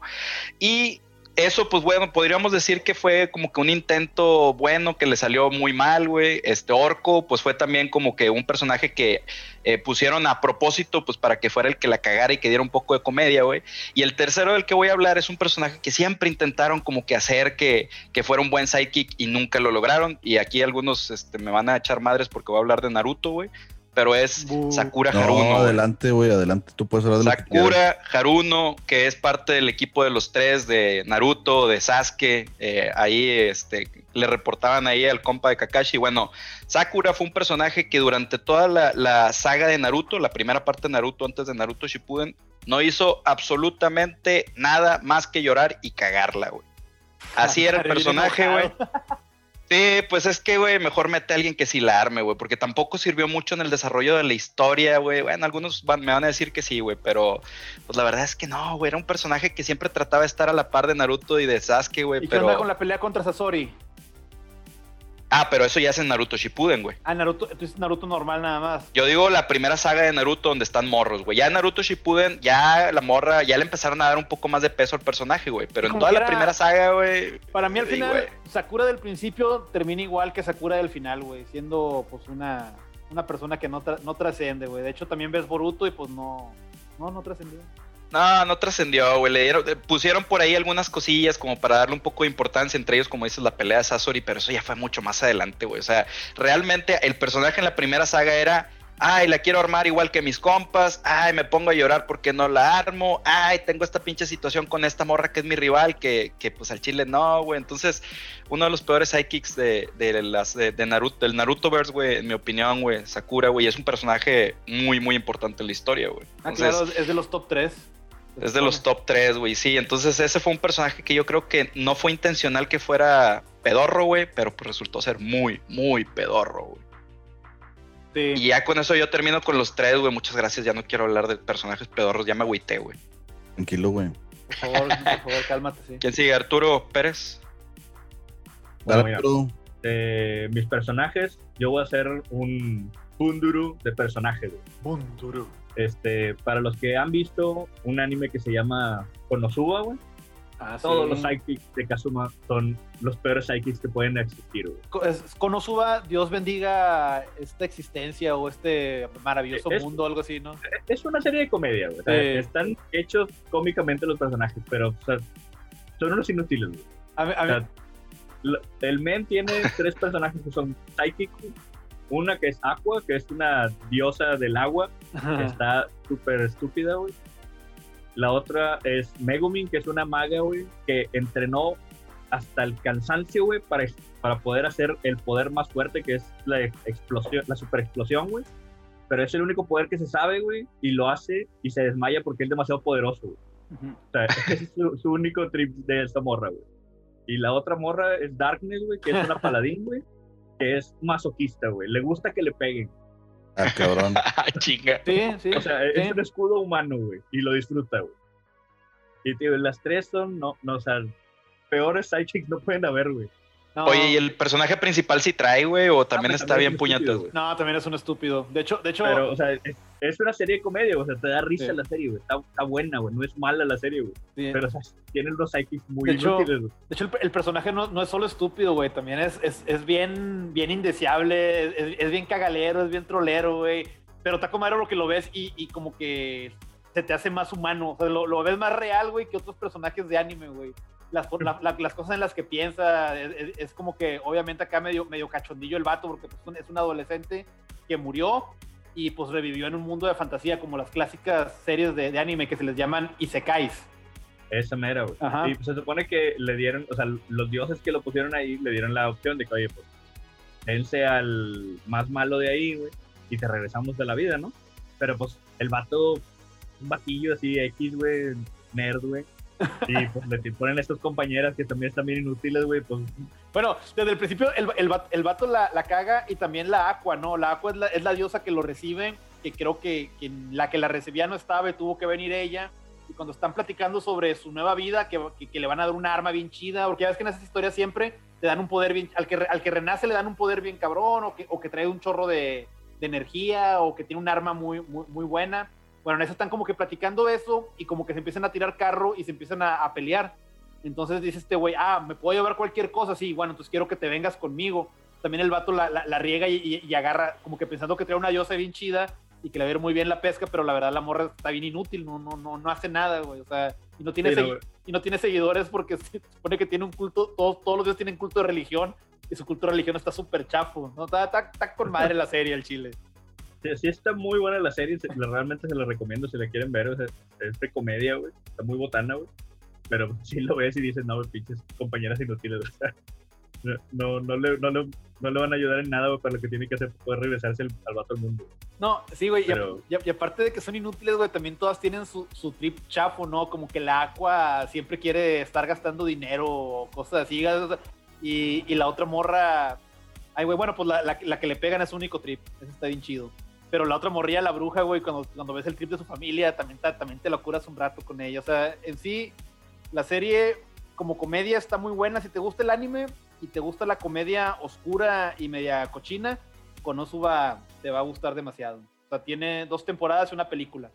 Y eso, pues bueno, podríamos decir que fue como que un intento bueno que le salió muy mal, güey. Este Orco, pues fue también como que un personaje que eh, pusieron a propósito, pues para que fuera el que la cagara y que diera un poco de comedia, güey. Y el tercero del que voy a hablar es un personaje que siempre intentaron como que hacer que, que fuera un buen sidekick y nunca lo lograron. Y aquí algunos este, me van a echar madres porque voy a hablar de Naruto, güey. Pero es. Sakura Haruno. No, adelante, güey, adelante. Tú puedes hablar de lo que quieras. Sakura Haruno, que es parte del equipo de los tres de Naruto, de Sasuke, eh, ahí este, le reportaban ahí al compa de Kakashi. Bueno, Sakura fue un personaje que durante toda la, la saga de Naruto, la primera parte de Naruto antes de Naruto Shippuden, no hizo absolutamente nada más que llorar y cagarla, güey. Así era el personaje, güey. Sí, pues es que, güey, mejor mete a alguien que sí la arme, güey, porque tampoco sirvió mucho en el desarrollo de la historia, güey. Bueno, algunos van- me van a decir que sí, güey, pero pues la verdad es que no, güey. Era un personaje que siempre trataba de estar a la par de Naruto y de Sasuke, güey, ¿Y qué onda pero... con la pelea contra Sasori? Ah, pero eso ya es en Naruto Shippuden, güey. Ah, Naruto, entonces Naruto normal nada más. Yo digo la primera saga de Naruto donde están morros, güey. Ya en Naruto Shippuden, ya la morra, ya le empezaron a dar un poco más de peso al personaje, güey. Pero en toda la era- primera saga, güey... Para mí al final, güey. Sakura del principio termina igual que Sakura del final, güey. Siendo pues una, una persona que no, tra- no trasciende, güey. De hecho también ves Boruto y pues no, no, no trascendió. No, no trascendió, güey. Le dieron- eh, pusieron por ahí algunas cosillas como para darle un poco de importancia, entre ellos, como dices, la pelea de Sasori, pero eso ya fue mucho más adelante, güey. O sea, realmente el personaje en la primera saga era, ay, la quiero armar igual que mis compas, ay, me pongo a llorar porque no la armo, ay, tengo esta pinche situación con esta morra que es mi rival, que, que pues al chile no, güey. Entonces, uno de los peores sidekicks de, de las de, de Naruto, del Narutoverse, güey, en mi opinión, güey, Sakura, güey, es un personaje muy, muy importante en la historia, güey. Ah, claro, es de los top 3. Es de los top 3, güey, sí. Entonces ese fue un personaje que yo creo que no fue intencional que fuera pedorro, güey, pero pues resultó ser muy, muy pedorro, güey. Sí. Y ya con eso yo termino con los tres, güey. Muchas gracias, ya no quiero hablar de personajes pedorros, ya me agüité, güey. Tranquilo, güey. Por favor, por favor, cálmate, sí. ¿Quién sigue? Arturo Pérez. Bueno, Dale, mira, Arturo. de mis personajes, yo voy a hacer un Bunduru de personajes. güey. Bunduru. Este, para los que han visto un anime que se llama Konosuba, güey, Ah, todos sí. los sidekicks de Kazuma son los peores sidekicks que pueden existir, güey. Konosuba, Dios bendiga esta existencia o este maravilloso Es- mundo, algo así, ¿no? Es una serie de comedia, güey. Sí. Están hechos cómicamente los personajes, pero o sea, son unos inútiles, güey. A mí- a O sea, el men tiene tres personajes que son psychic. Una que es Aqua, que es una diosa del agua, que está súper estúpida, güey. La otra es Megumin, que es una maga, güey, que entrenó hasta el cansancio, güey, para, para poder hacer el poder más fuerte, que es la explosión, la super explosión, güey. Pero es el único poder que se sabe, güey, y lo hace y se desmaya porque es demasiado poderoso, güey. O sea, ese es su, su único trip de esta morra, güey. Y la otra morra es Darkness, güey, que es una paladín, güey, que es masoquista, güey. Le gusta que le peguen. Ah, cabrón. Ah, chinga. Sí, sí. O sea, sí. es un escudo humano, güey, y lo disfruta, güey. Y, tío, las tres son, no, no, o sea, peores sidekicks no pueden haber, güey. No, Oye, ¿y el personaje principal sí trae, güey? ¿O también pues, está también bien es puñetas, güey? No, también es un estúpido. De hecho, de hecho, Pero, o sea, es, es una serie de comedia, o sea, te da risa Sí. la serie, güey. Está, está buena, güey, no es mala la serie, güey. sí. Pero, o sea, tienen los sidekicks muy De hecho, inútiles, güey. De hecho, el, el personaje no, no es solo estúpido, güey. También es, es, es bien, bien indeseable, es, es bien cagalero, es bien trolero, güey. Pero está como lo que lo ves y, y como que se te hace más humano. O sea, lo, lo ves más real, güey, que otros personajes de anime, güey. Las, co- la- la- las cosas en las que piensa, es, es- es como que obviamente acá medio, medio cachondillo el vato, porque pues, es un adolescente que murió y pues revivió en un mundo de fantasía, como las clásicas series de, de anime que se les llaman isekais. Esa mera, güey. Y pues, se supone que le dieron, o sea, los dioses que lo pusieron ahí le dieron la opción de que, oye, pues, dense al más malo de ahí, güey, y te regresamos de la vida, ¿no? Pero pues, el vato, un batillo así, X, güey, nerd, güey. Y pues le ponen estas compañeras que también están bien inútiles, güey, pues Bueno, desde el principio el, el, el vato la, caga y también la Aqua, ¿no? La Aqua es la, diosa que lo recibe, que creo que, la que la recibía no estaba y tuvo que venir ella. Y cuando están platicando sobre su nueva vida, que, que, le van a dar un arma bien chida, porque ya ves que en esas historias siempre te dan un poder bien, al que, al que renace le dan un poder bien cabrón, o que, o que trae un chorro de, energía, o que tiene un arma muy, muy buena. Bueno, en eso están como que platicando eso y como que se empiezan a tirar carro y se empiezan a, a pelear. Entonces dice este güey, ah, me puedo llevar cualquier cosa, sí, bueno, entonces quiero que te vengas conmigo. También el vato la, la- la riega y, y- y agarra, como que pensando que trae una diosa bien chida y que le va a ir muy bien la pesca, pero la verdad la morra está bien inútil, no, no, no, no hace nada, güey. O sea, y no tiene, Sí, no, y no tiene seguidores porque se supone que tiene un culto, todos, todos los días tienen culto de religión y su culto de religión está súper chafo, ¿no? Está, está- está con madre la serie, el chile. Sí, sí está muy buena la serie, se- realmente se la recomiendo si la quieren ver, o sea, es de comedia, güey, está muy botana, güey, pero sí lo ves y dices, no, güey, pinches compañeras inútiles, o sea, no, no, no le, no, le, no le van a ayudar en nada, güey, para lo que tiene que hacer poder regresarse al, al vato al mundo. No, sí, güey. y a- Pero- Y, a- y aparte de que son inútiles, güey, también todas tienen su, su trip chafo, ¿no? Como que la Aqua siempre quiere estar gastando dinero o cosas así. o sea, Y, y la otra morra. Ay, güey, bueno, pues la, la- la que le pegan es su único trip. Eso está bien chido. Pero la otra morrilla, la bruja, güey, cuando, cuando ves el trip de su familia, también, ta- también te lo curas un rato con ella. O sea, en sí, la serie como comedia está muy buena. Si te gusta el anime y te gusta la comedia oscura y media cochina, Konosuba te va a gustar demasiado. O sea, tiene dos temporadas y una película.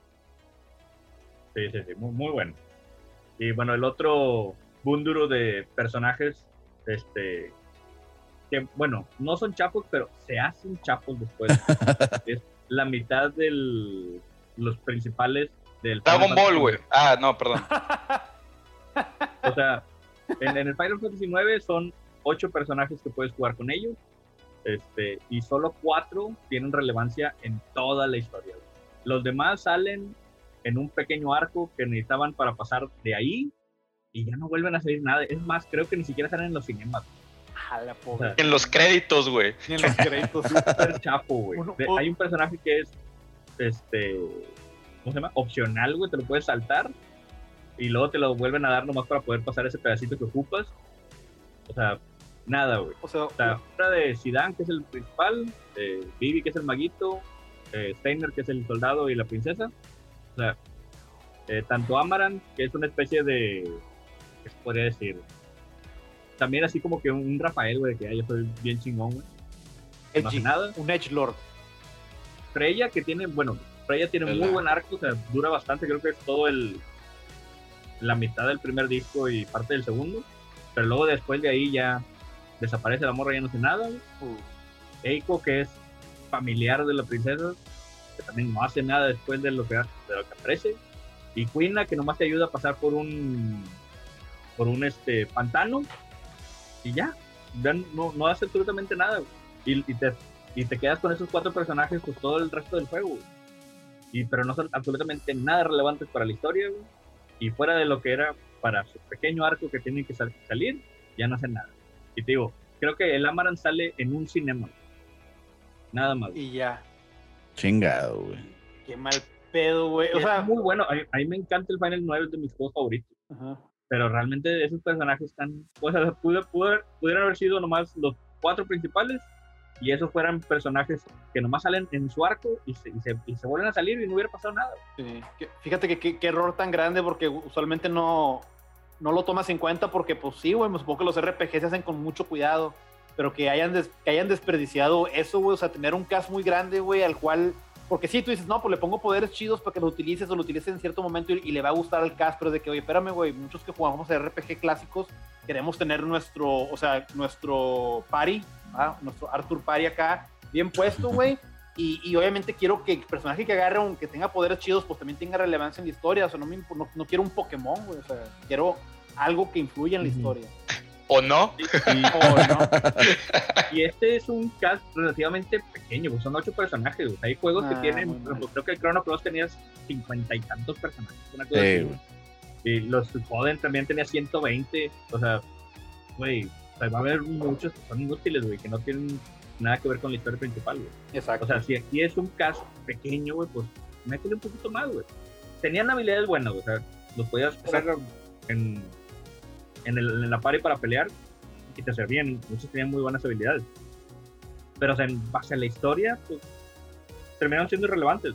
Sí, sí, sí, muy, muy bueno. Y bueno, el otro búnduro de personajes, este, que bueno, no son chapos, pero se hacen chapos después. es la mitad de los principales del Dragon Final Ball, güey. Ah, no, perdón. O sea, en, en el Final Fantasy IX son ocho personajes que puedes jugar con ellos. Este, y solo cuatro tienen relevancia en toda la historia. güey. Los demás salen en un pequeño arco que necesitaban para pasar de ahí y ya no vuelven a salir nada. Es más, creo que ni siquiera salen en los cinemas. A la pobre. En los créditos, güey. En los créditos. Súper chapo, güey. Hay un personaje que es, este, ¿cómo se llama? Opcional, güey, te lo puedes saltar y luego te lo vuelven a dar nomás para poder pasar ese pedacito que ocupas. O sea, nada, güey. O sea, O sea, una de Zidane, que es el principal, eh, Vivi, que es el maguito, eh, Steiner, que es el soldado y la princesa. O sea, eh, tanto Amaran, que es una especie de, ¿qué se podría decir? También así como que un Rafael, güey, que "Ay, yo soy bien chingón, güey. No hace Edgy, nada. un Edge Lord. Freya, que tiene, bueno, Freya tiene muy buen arco, o sea, dura bastante, creo que es todo el. la mitad del primer disco y parte del segundo. Pero luego después de ahí ya desaparece la morra, ya no hace nada, güey. Uh, Eiko, que es familiar de la princesa, que también no hace nada después de lo que, de lo que aparece. Y Quina, que nomás te ayuda a pasar por un por un este pantano. Y ya, ya no, no hace absolutamente nada. Y, y te, y te quedas con esos cuatro personajes pues todo el resto del juego. Y, pero no son absolutamente nada relevantes para la historia. güey. Y fuera de lo que era para su pequeño arco que tienen que sal- salir, ya no hacen nada. Y te digo, creo que el Amaranth sale en un cinema. Nada más. güey. y ya. Chingado, güey. Qué mal pedo, güey. O es sea, muy bueno. A, a mí me encanta el Final 9, es de mis juegos favoritos. ajá. Pero realmente esos personajes están. O sea, pudo- pudo- pudieron haber sido nomás los cuatro principales. Y esos fueran personajes que nomás salen en su arco y se, y se, y se vuelven a salir y no hubiera pasado nada. Sí, Fíjate que qué error tan grande porque usualmente no, no lo tomas en cuenta porque pues sí, güey, supongo que los RPG se hacen con mucho cuidado, pero que hayan, des- que hayan desperdiciado eso, güey, o sea, tener un cast muy grande, güey, al cual, porque sí, tú dices, no, pues le pongo poderes chidos para que lo utilices o lo utilices en cierto momento y, y le va a gustar al cast, pero es de que, oye, espérame, güey, muchos que jugamos RPG clásicos queremos tener nuestro, o sea, nuestro party, nuestro Arthur Party acá, bien puesto, güey. Y, y obviamente quiero que el personaje que agarre, aunque tenga poderes chidos, pues también tenga relevancia en la historia. O sea, no, me no, no quiero un Pokémon, güey. O sea, quiero algo que influya en la Ujú. historia. ¿O no? Y, O no. y este es un cast relativamente pequeño, pues son ocho personajes. güey. Hay juegos Ah, que tienen. ejemplo, mal. creo que el Chrono Cross tenía cincuenta y tantos personajes. Una cosa Sí, así, güey. Y los Suikoden también tenía 120. O sea, güey, o sea, va a haber muchos que son inútiles, güey, que no tienen nada que ver con la historia principal, güey. Exacto. O sea, si aquí es un cast pequeño, güey, pues métele un poquito más, güey. Tenían habilidades buenas, güey, o sea, los podías poner en, en, el, en la party para pelear y te servían. Muchos tenían muy buenas habilidades. Pero, o sea, en base a la historia, pues terminaron siendo irrelevantes.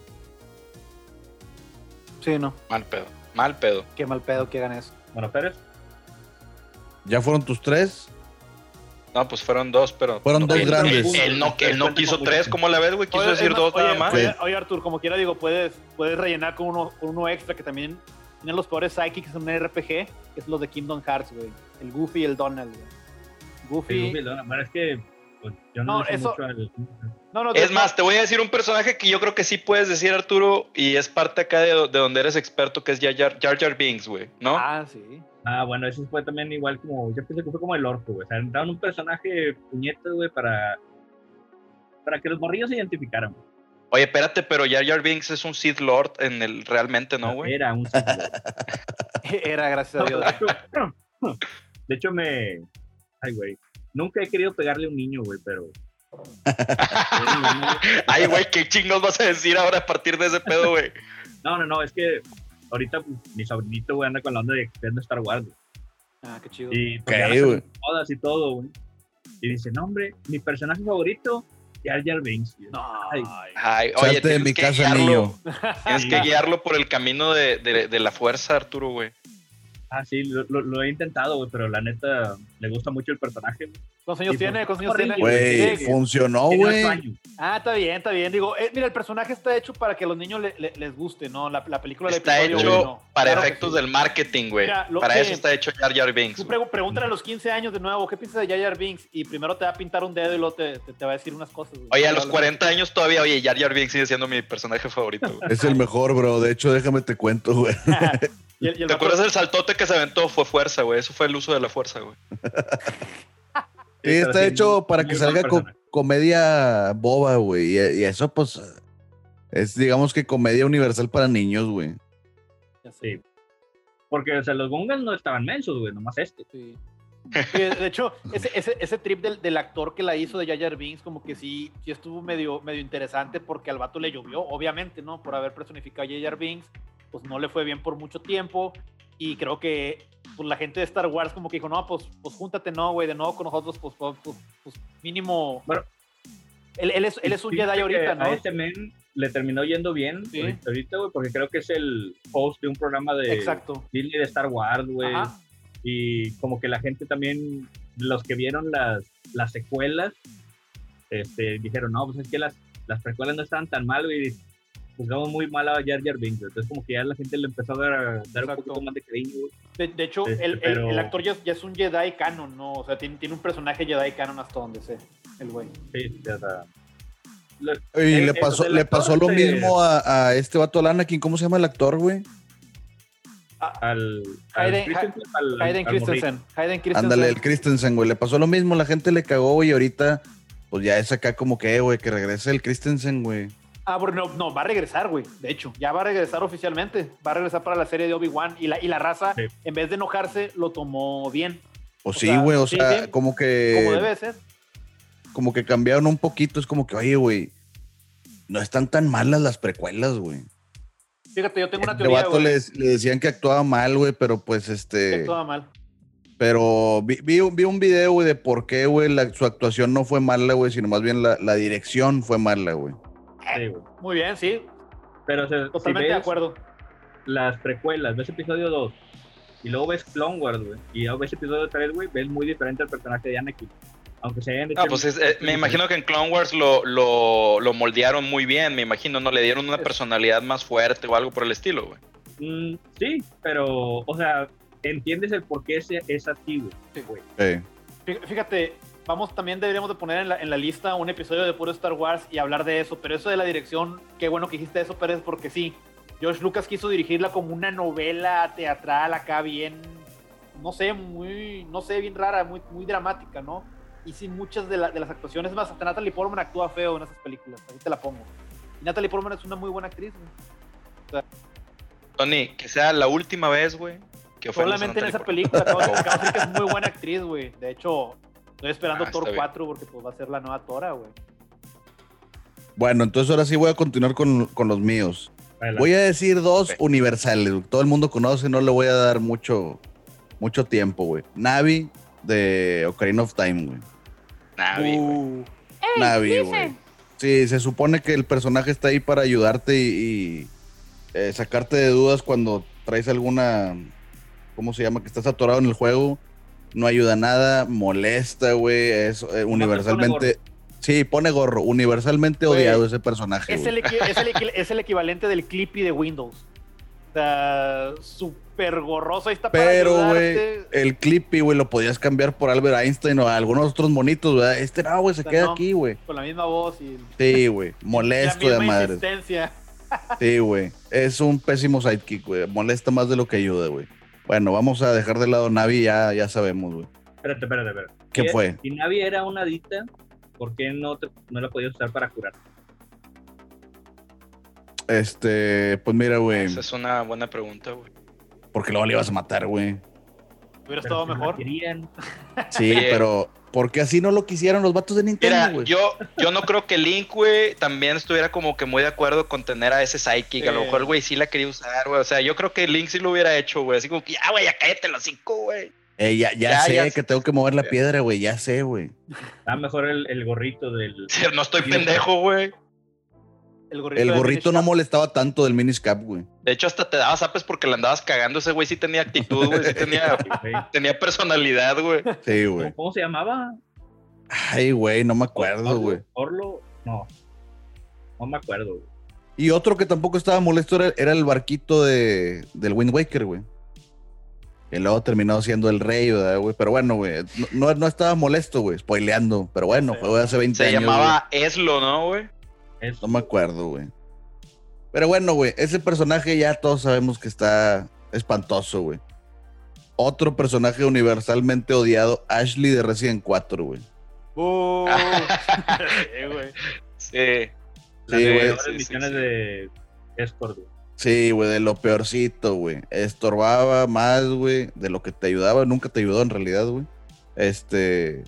sí, no. Mal pedo. Mal pedo. Qué mal pedo que hagan eso. Bueno, Pérez, ¿Ya fueron tus tres? No, pues fueron dos, pero. Fueron dos grandes. Él, no, él no quiso tres, ¿cómo la ves, güey? Quiso Oye, decir dos más, nada más. Oye, Artur, como quiera, digo, puedes, puedes rellenar con uno, con uno extra que también tienen los peores psychics en un RPG, que es los de Kingdom Hearts, güey. El Goofy y el Donald, güey. Goofy. Es que pues, yo no, No, eso- mucho al- No, no, Es más, te voy a decir un personaje que yo creo que sí puedes decir, Arturo, y es parte acá de, de donde eres experto, que es Jar Jar, Jar, Jar Binks, güey, ¿no? Ah, sí. Ah, bueno, eso fue también igual como, yo pensé que fue como el orco, güey. O sea, entraron un personaje puñete, güey, para, para que los morrillos se identificaran. güey. Oye, espérate, pero Jar Jar Binks es un Sith Lord en el realmente, ¿no, güey? Era un Sith Lord. Era, gracias a Dios. de, hecho, de hecho, me. Ay, güey. Nunca he querido pegarle a un niño, güey, pero. Ay, güey, ¿qué chingos vas a decir ahora a partir de ese pedo, güey? No, no, no, es que ahorita pues, mi sobrinito, güey, anda con la onda de viendo Star Wars. güey. Ah, qué chido. Y pues, güey. todas y todo, güey. Y dice, no, hombre, mi personaje favorito, Jar Jar Binks. Ay, Ay, oye, tienes mi que casa, guiarlo- niño. Tienes que guiarlo por el camino de, de- de la fuerza, Arturo, güey. Ah, sí, lo, lo- lo he intentado, güey, pero la neta le gusta mucho el personaje. güey. ¿Cuántos años Sí, tiene? ¿Cuántos años tiene? Güey, Sí, funcionó, Tiene güey. años. Ah, está bien, está bien. Digo, eh, mira, el personaje está hecho para que a los niños le- le- les guste, ¿no? La, la película del Está episodio hecho uno. para Claro que efectos sí. del marketing, güey. Mira, lo Para que- eso está hecho Jar Jar Binks. Tú güey. pregu- pregúntale a los 15 años de nuevo, ¿qué piensas de Jar Jar Binks? Y primero te va a pintar un dedo y luego te, te- te va a decir unas cosas. güey. Oye, a los 40 años todavía, oye, Jar Jar Binks sigue siendo mi personaje favorito, güey. Es el mejor, bro. De hecho, déjame te cuento, güey. Y el- y el ¿Te acuerdas del saltote que se aventó? Fue fuerza, güey. Eso fue el uso de la fuerza, güey. Sí, está sí, hecho para que salga co- comedia boba, güey. Y, y eso, pues, es, digamos que comedia universal para niños, güey. Sí. Porque, o sea, los Gungans no estaban mensos, güey, nomás este. sí. Sí, de hecho, ese, ese, ese trip del, del actor que la hizo de Jar Jar Binks, como que sí, sí estuvo medio, medio interesante porque al vato le llovió, obviamente, ¿no? Por haber personificado a Jar Jar Binks, pues no le fue bien por mucho tiempo. Y creo que pues, la gente de Star Wars como que dijo, no, pues, pues júntate, no, güey, de nuevo con nosotros, pues, pues, pues, mínimo... Bueno. él, él es, él es un Jedi ahorita, ¿no? A este men le terminó yendo bien Sí. ahorita, güey, porque creo que es el host de un programa de Exacto. Disney de Star Wars, güey. Y como que la gente también los que vieron las, las secuelas este, dijeron, no, pues es que las, las precuelas no estaban tan mal, y juzgamos muy mal a Jar Jar Binks. Entonces, como que ya la gente le empezó a dar, dar un poquito más de cariño, güey. De, de hecho, Este, el, el- pero- el actor ya, ya es un Jedi canon, ¿no? O sea, tiene, tiene un personaje Jedi canon hasta donde sé, el güey. Sí, sea. lo- Y el- le pasó, le pasó lo se- mismo a, a este vato Anakin. ¿Cómo se llama el actor, güey? al, al Hayden- Christensen, al- Hayden al. Christensen. Hayden Christensen. Ándale, el Christensen, güey. Le pasó lo mismo, la gente le cagó y ahorita, pues ya es acá como que, eh, güey, que regrese el Christensen, güey. Ah, bueno, no, no, va a regresar, güey. De hecho, ya va a regresar oficialmente. Va a regresar para la serie de Obi-Wan. Y la, y la raza, Sí. en vez de enojarse, lo tomó bien. O O sí, güey, o sí, sea, sí. como que Como debe de ser. como que cambiaron un poquito, es como que, oye, güey, no están tan malas las precuelas, güey. Fíjate, yo tengo una teoría, vato güey. le, le decían que actuaba mal, güey, pero pues que este, actuaba mal. pero vi, vi, un- vi un video, güey, de por qué, güey, su actuación no fue mala, güey, sino más bien la, la dirección fue mala, güey. Sí, güey. Muy bien, sí. Pero o sea, si Totalmente de acuerdo. las precuelas, ves episodio 2 y luego ves Clone Wars, güey, y luego ves episodio 3, güey, ves muy diferente al personaje de Anakin. Aunque se hayan hecho. Ah, pues es- eh, me imagino que en Clone Wars lo, lo, lo moldearon muy bien, me imagino, ¿no? Le dieron una personalidad más fuerte o algo por el estilo, güey. Mm, sí, pero, o sea, entiendes el por qué es, es así, güey. güey. Sí. Fí- Fíjate, vamos, también deberíamos de poner en la, en la lista un episodio de puro Star Wars y hablar de eso, pero eso de la dirección, qué bueno que dijiste eso, Pérez, porque sí, George Lucas quiso dirigirla como una novela teatral acá bien, no sé, muy, no sé, bien rara, muy, muy dramática, ¿no? Y sin muchas de, la- de las actuaciones, más hasta Natalie Portman actúa feo en esas películas, así te la pongo. Y Natalie Portman es una muy buena actriz, güey. Tony, que sea la última vez, güey, Solamente en esa película, decir que es muy buena actriz, güey. De hecho, estoy esperando Ah, Thor está bien. 4 porque pues va a ser la nueva Tora, güey. Bueno, entonces ahora sí voy a continuar con, con los míos. Adelante. Voy a decir dos universales. Todo el mundo conoce, no le voy a dar mucho, mucho tiempo, güey. Navi de Ocarina of Time, güey. Navi, güey. Uh, Navi, güey. Sí, se supone que el personaje está ahí para ayudarte y, y, eh, sacarte de dudas cuando traes alguna. ¿Cómo se llama? Que estás atorado en el juego. No ayuda a nada, molesta, güey. Es eh, universalmente. Sí, pone gorro. Universalmente odiado ese personaje. es, el, es, el, es el equivalente del Clippy de Windows. O sea, súper gorroso. Ahí está Pero, güey, el Clippy, güey, lo podías cambiar por Albert Einstein o algunos otros monitos, ¿verdad? Este no, güey, se O sea, queda no. aquí, güey. Con la misma voz y Sí, güey. la Molesto de misma madre. insistencia. Sí, güey. Es un pésimo sidekick, güey. Molesta más de lo que ayuda, güey. Bueno, vamos a dejar de lado Navi, ya, ya sabemos, güey. Espérate, espérate, espérate. ¿Qué Si- fue? Si Navi era una adicta, ¿por qué no, te- no la podías usar para curar? Este, pues mira, güey. Esa es una buena pregunta, güey. Porque luego le ibas a matar, güey. Hubiera Pero estado mejor. querían. Sí, pero porque así no lo quisieron los vatos de Nintendo, Mira, güey. yo, yo no creo que Link, güey, también estuviera como que muy de acuerdo con tener a ese Psychic. A lo mejor, güey, sí la quería usar, güey. O sea, yo creo que Link sí lo hubiera hecho, güey. Así como que, ya, güey, ya cállate los cinco, güey. Eh, ya, ya, Ya, sé ya que sé. tengo que mover la piedra, güey. Ya sé, güey. Está mejor el, el gorrito del. No estoy pendejo, güey. El gorrito, El de gorrito no Minish Cap. molestaba tanto del Miniscap, güey. De hecho, hasta te dabas apes porque le andabas cagando. Ese güey sí tenía actitud, güey. Sí tenía, personalidad, güey. Sí, ¿Cómo, güey. cómo se llamaba? Ay, güey, no me acuerdo, güey. Orlo, no. No me acuerdo, güey. Y otro que tampoco estaba molesto era, era el barquito de, del Wind Waker, güey. Que luego terminó siendo el rey, ¿verdad, güey? Pero bueno, güey. No, no, no estaba molesto, güey. Spoileando. Pero bueno, Sí. fue hace 20 Se años. llamaba Eslo, ¿no, güey? Es-. No me acuerdo, güey. Pero bueno, güey. Ese personaje ya todos sabemos que está espantoso, güey. Otro personaje universalmente odiado, Ashley de Resident 4, güey. Uh, sí, güey. Sí. las Sí, güey. sí, sí, misiones sí. de Escort, güey. Sí, güey, de lo peorcito, güey. Estorbaba más, güey, de lo que te ayudaba. Nunca te ayudó en realidad, güey. Este.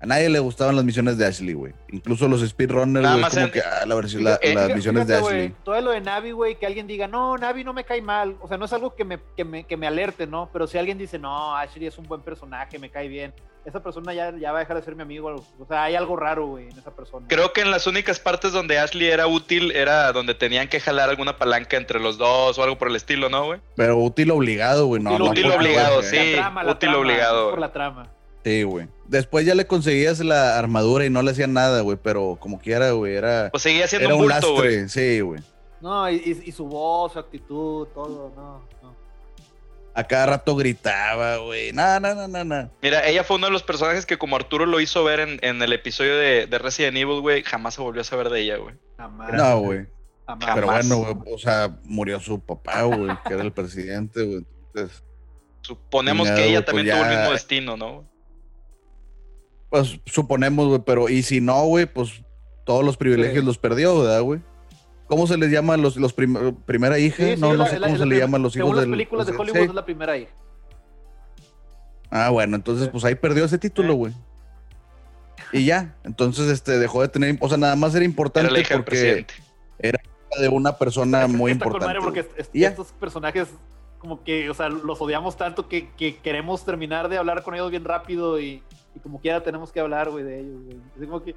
A nadie le gustaban las misiones de Ashley, güey. Incluso los speedrunners, güey, como en- que ah, la versión, la- las Fíjate, misiones de Ashley. todo lo de Navi, güey, que alguien diga, no, Navi no me cae mal. O sea, no es algo que me, que me, que me alerte, ¿no? Pero si alguien dice, no, Ashley es un buen personaje, me cae bien, esa persona ya, ya va a dejar de ser mi amigo. O sea, hay algo raro, güey, en esa persona. Creo que en las únicas partes donde Ashley era útil era donde tenían que jalar alguna palanca entre los dos o algo por el estilo, ¿no, güey? Pero útil obligado, güey. No, Útil no, útil obligado, sí. La trama, la útil trama, obligado. Por la trama. Sí, güey. Después ya le conseguías la armadura y no le hacían nada, güey, pero como quiera, güey, era, Pues seguía siendo era un bulto, güey. lastre. Sí, güey. No, y, su voz, su actitud, todo, no. no. A cada rato gritaba, güey. No, no, no, no, no. Mira, ella fue uno de los personajes que como Arturo lo hizo ver en, en el episodio de, de Resident Evil, güey, jamás se volvió a saber de ella, güey. Jamás. No, güey. jamás. Pero bueno, güey, o sea, murió su papá, güey, que era el presidente, güey. Entonces, Suponemos que ella pues también tuvo el mismo destino, ¿no? Pues suponemos, güey, pero y si no, güey, pues todos los privilegios Sí. los perdió, ¿verdad, güey? ¿Cómo se les llama a los, los prim- primera hija? Sí, sí, no, no la- sé la- cómo es se la le llaman los hijos Según las del- películas de Hollywood sí. es la primera hija. Ah, bueno, entonces Sí. pues ahí perdió ese título, Sí. güey. Y ya, entonces este dejó de tener, o sea, nada más era Era importante la hija del porque presidente. era de una persona muy importante. porque estos personajes como que, o sea, los odiamos tanto que, que queremos terminar de hablar con ellos bien rápido y, y como quiera tenemos que hablar, güey, de ellos, güey. Es como que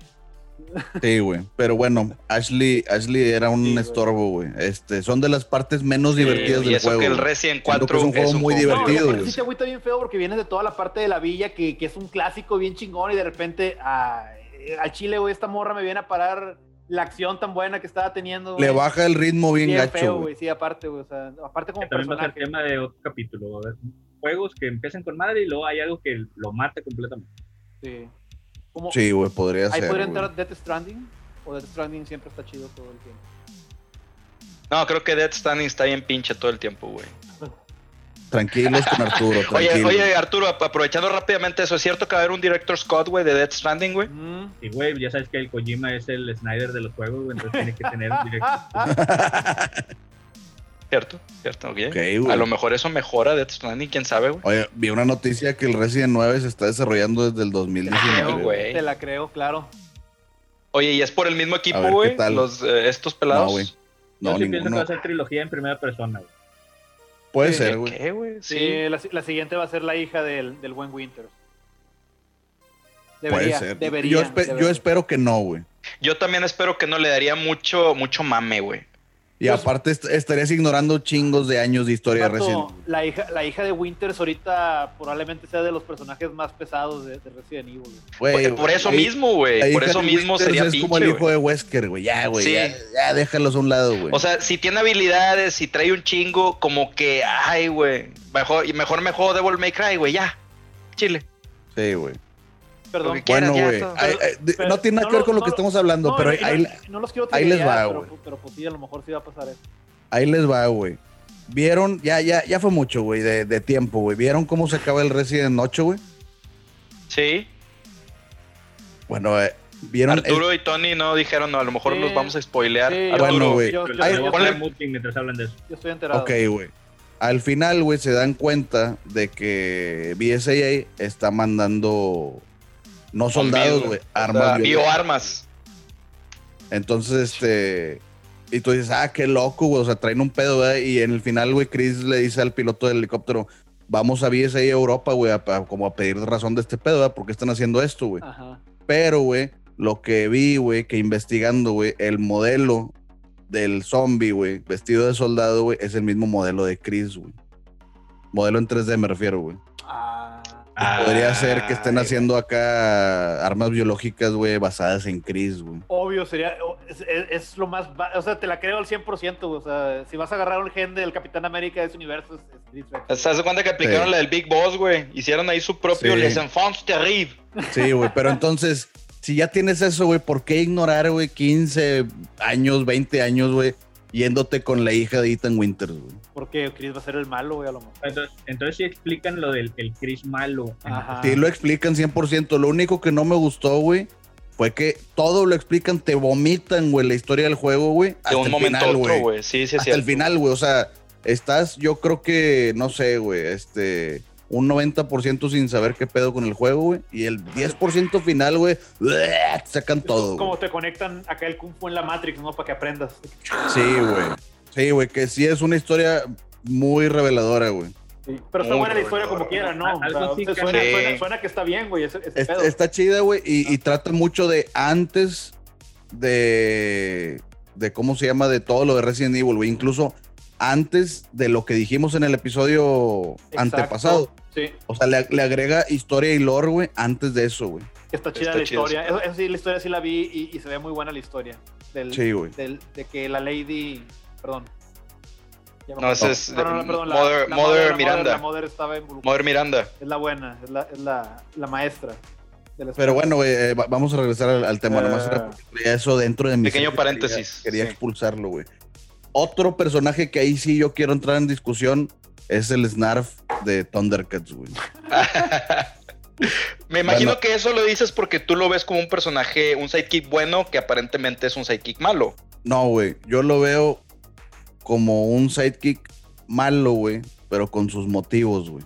Sí, güey. Pero bueno, Ashley, Ashley era un Sí, estorbo, güey. Este, son de las partes menos Sí, divertidas y del eso juego. que el. Resident Siento que 4 es un juego muy No, y divertido, aparte güey. sí te agüita bien feo porque vienes de toda la parte de la villa que, que es un clásico bien chingón y de repente ah, eh, al chile, güey, esta morra me viene a parar la acción tan buena que estaba teniendo. Le baja el ritmo bien, Bien gacho, feo, güey. sí, aparte, güey, o sea, aparte como Que también va a ser personaje. tema de otro capítulo. a ver, Juegos que empiezan con madre y luego hay algo que lo mata completamente. Sí. Como, Sí, güey, podría Ahí ser. podría güey. entrar Death Stranding. O Death Stranding siempre está chido todo el tiempo. No, creo que Death Standing está bien pinche todo el tiempo, güey. Tranquilos con Arturo, Oye, tranquilos. oye, Arturo, ap- aprovechando rápidamente eso, ¿es cierto que va a haber un director Scott, güey, de Death Stranding, güey? Mm. Y güey, ya sabes que el Kojima es el Snyder de los juegos, güey, entonces tiene que tener un directo. ¿Cierto? ¿Cierto? Ok. A lo mejor eso mejora Death Stranding, quién sabe, güey. Oye, vi una noticia que el Resident 9 se está desarrollando desde el 2019. Creo, güey. Te la creo, claro. Oye, ¿y es por el mismo equipo, güey? eh, estos pelados. No, güey. Yo No, sí pienso que va ninguno. a ser trilogía en primera persona, güey. Puede Sí. ser, güey. ¿Qué, güey? Sí, Sí. la, la siguiente va a ser la hija del, del buen Winters. Puede Debería, ser. debería. yo, espe- yo espero que no, güey. Yo también espero que no le daría mucho, mucho mame, güey. Y Pues- aparte est- estarías ignorando chingos de años de historia Resident Evil. la, hija, la hija de Winters ahorita probablemente sea de los personajes más pesados de, de Resident Evil. güey. Por, por eso mismo, güey. Por eso mismo Winters sería Es pinche, como el hijo de Wesker, güey. Ya, güey. Sí. Ya, ya déjalos a un lado, güey. O sea, si tiene habilidades, si trae un chingo, como que, ay, güey. Mejor, y mejor, mejor Devil May Cry, güey, ya. Chile. sí, güey. Perdón. Quieras, Bueno, güey. Pero No tiene nada no que ver con lo no que estamos hablando, No, pero ahí, no los quiero ahí les va, pero, güey. pero pues sí, a lo mejor sí va a pasar eso. ahí les va, güey. Vieron, ya, ya, ya fue mucho, güey, de, de tiempo, güey. ¿Vieron cómo se acaba el Resident 8, güey? Sí. Bueno, eh, vieron. Arturo y Tony no dijeron, no, a lo mejor Sí. los vamos a spoilear. Sí, Arturo, Bueno, güey. Pero mientras hablan de eso. yo estoy enterado. Ok, güey. Al final, güey, se dan cuenta de que BSAA está mandando no soldados, güey, o sea, armas. bioarmas. Entonces, este. Y tú dices, ah, qué loco, güey. O sea, traen un pedo, güey. Y en el final, güey, Chris le dice al piloto del helicóptero, vamos a BSA a Europa, güey, a- a- como a pedir razón de este pedo, güey. ¿Por qué están haciendo esto, güey? Ajá. Pero, güey, lo que vi, güey, que investigando, güey, el modelo del zombie, güey, vestido de soldado, güey, es el mismo modelo de Chris, güey. Modelo en 3D me refiero, güey. Ah, Ah, Podría ser que estén haciendo acá armas biológicas, güey, basadas en Chris, güey. obvio, sería. Es, lo más. O sea, te la creo al 100%. güey, O sea, si vas a agarrar un gen del Capitán América de ese universo, es, es Chris Redfield. ¿Se hace cuenta que aplicaron Sí. la del Big Boss, güey? Hicieron ahí su propio Sí. Les Enfants Terribles. Sí, güey, pero entonces, si ya tienes eso, güey, ¿por qué ignorar, güey, 15 años, 20 años, güey, yéndote con la hija de Ethan Winters, güey? Porque Chris va a ser el malo, güey, a lo mejor. Entonces, entonces sí explican lo del el Chris malo. Ajá. Sí, lo explican 100%. Lo único que no me gustó, güey, fue que todo lo explican, te vomitan, güey, la historia del juego, güey. De hasta un el momento final, otro, güey. Sí, sí, es Hasta cierto. el final, güey. O sea, estás, yo creo que, no sé, güey, este, un 90% sin saber qué pedo con el juego, güey. Y el 10% final, güey, sacan todo. Como güey. te conectan acá el Kung Fu en la Matrix, ¿no? Para que aprendas. Sí, güey. Sí, güey, que sí es una historia muy reveladora, güey. Sí, Pero está buena la historia como quiera, ¿no? O sea, suena, Sí. suena- suena que está bien, güey, ese, ese Es- pedo. está chida, güey, y, y trata mucho de antes de, de cómo se llama, de todo lo de Resident Evil, güey. Incluso antes de lo que dijimos en el episodio Exacto. antepasado. Sí, O sea, le, le agrega historia y lore, güey, antes de eso, güey. está chida Está la chido, historia. Eso, eso sí, la historia sí la vi y, y se ve muy buena la historia. Del, Sí, güey. del- de que la Lady. Perdón. No, ese es No, no, no, perdón. la- Mother- la Mother la Miranda. La Mother estaba involucrada. Mother Miranda. Es la buena, es la, es la, la maestra. de Pero bueno, güey, eh, va- vamos a regresar al, al tema. Eh. Nomás traía eso dentro de mi. Pequeño paréntesis, Quería, quería sí. expulsarlo, güey. Otro personaje que ahí sí yo quiero entrar en discusión es el Snarf de Thundercats, güey. Me imagino Bueno. que eso lo dices porque tú lo ves como un personaje, un sidekick bueno que aparentemente es un sidekick malo. No, güey. Yo lo veo como un sidekick malo, güey, pero con sus motivos, güey.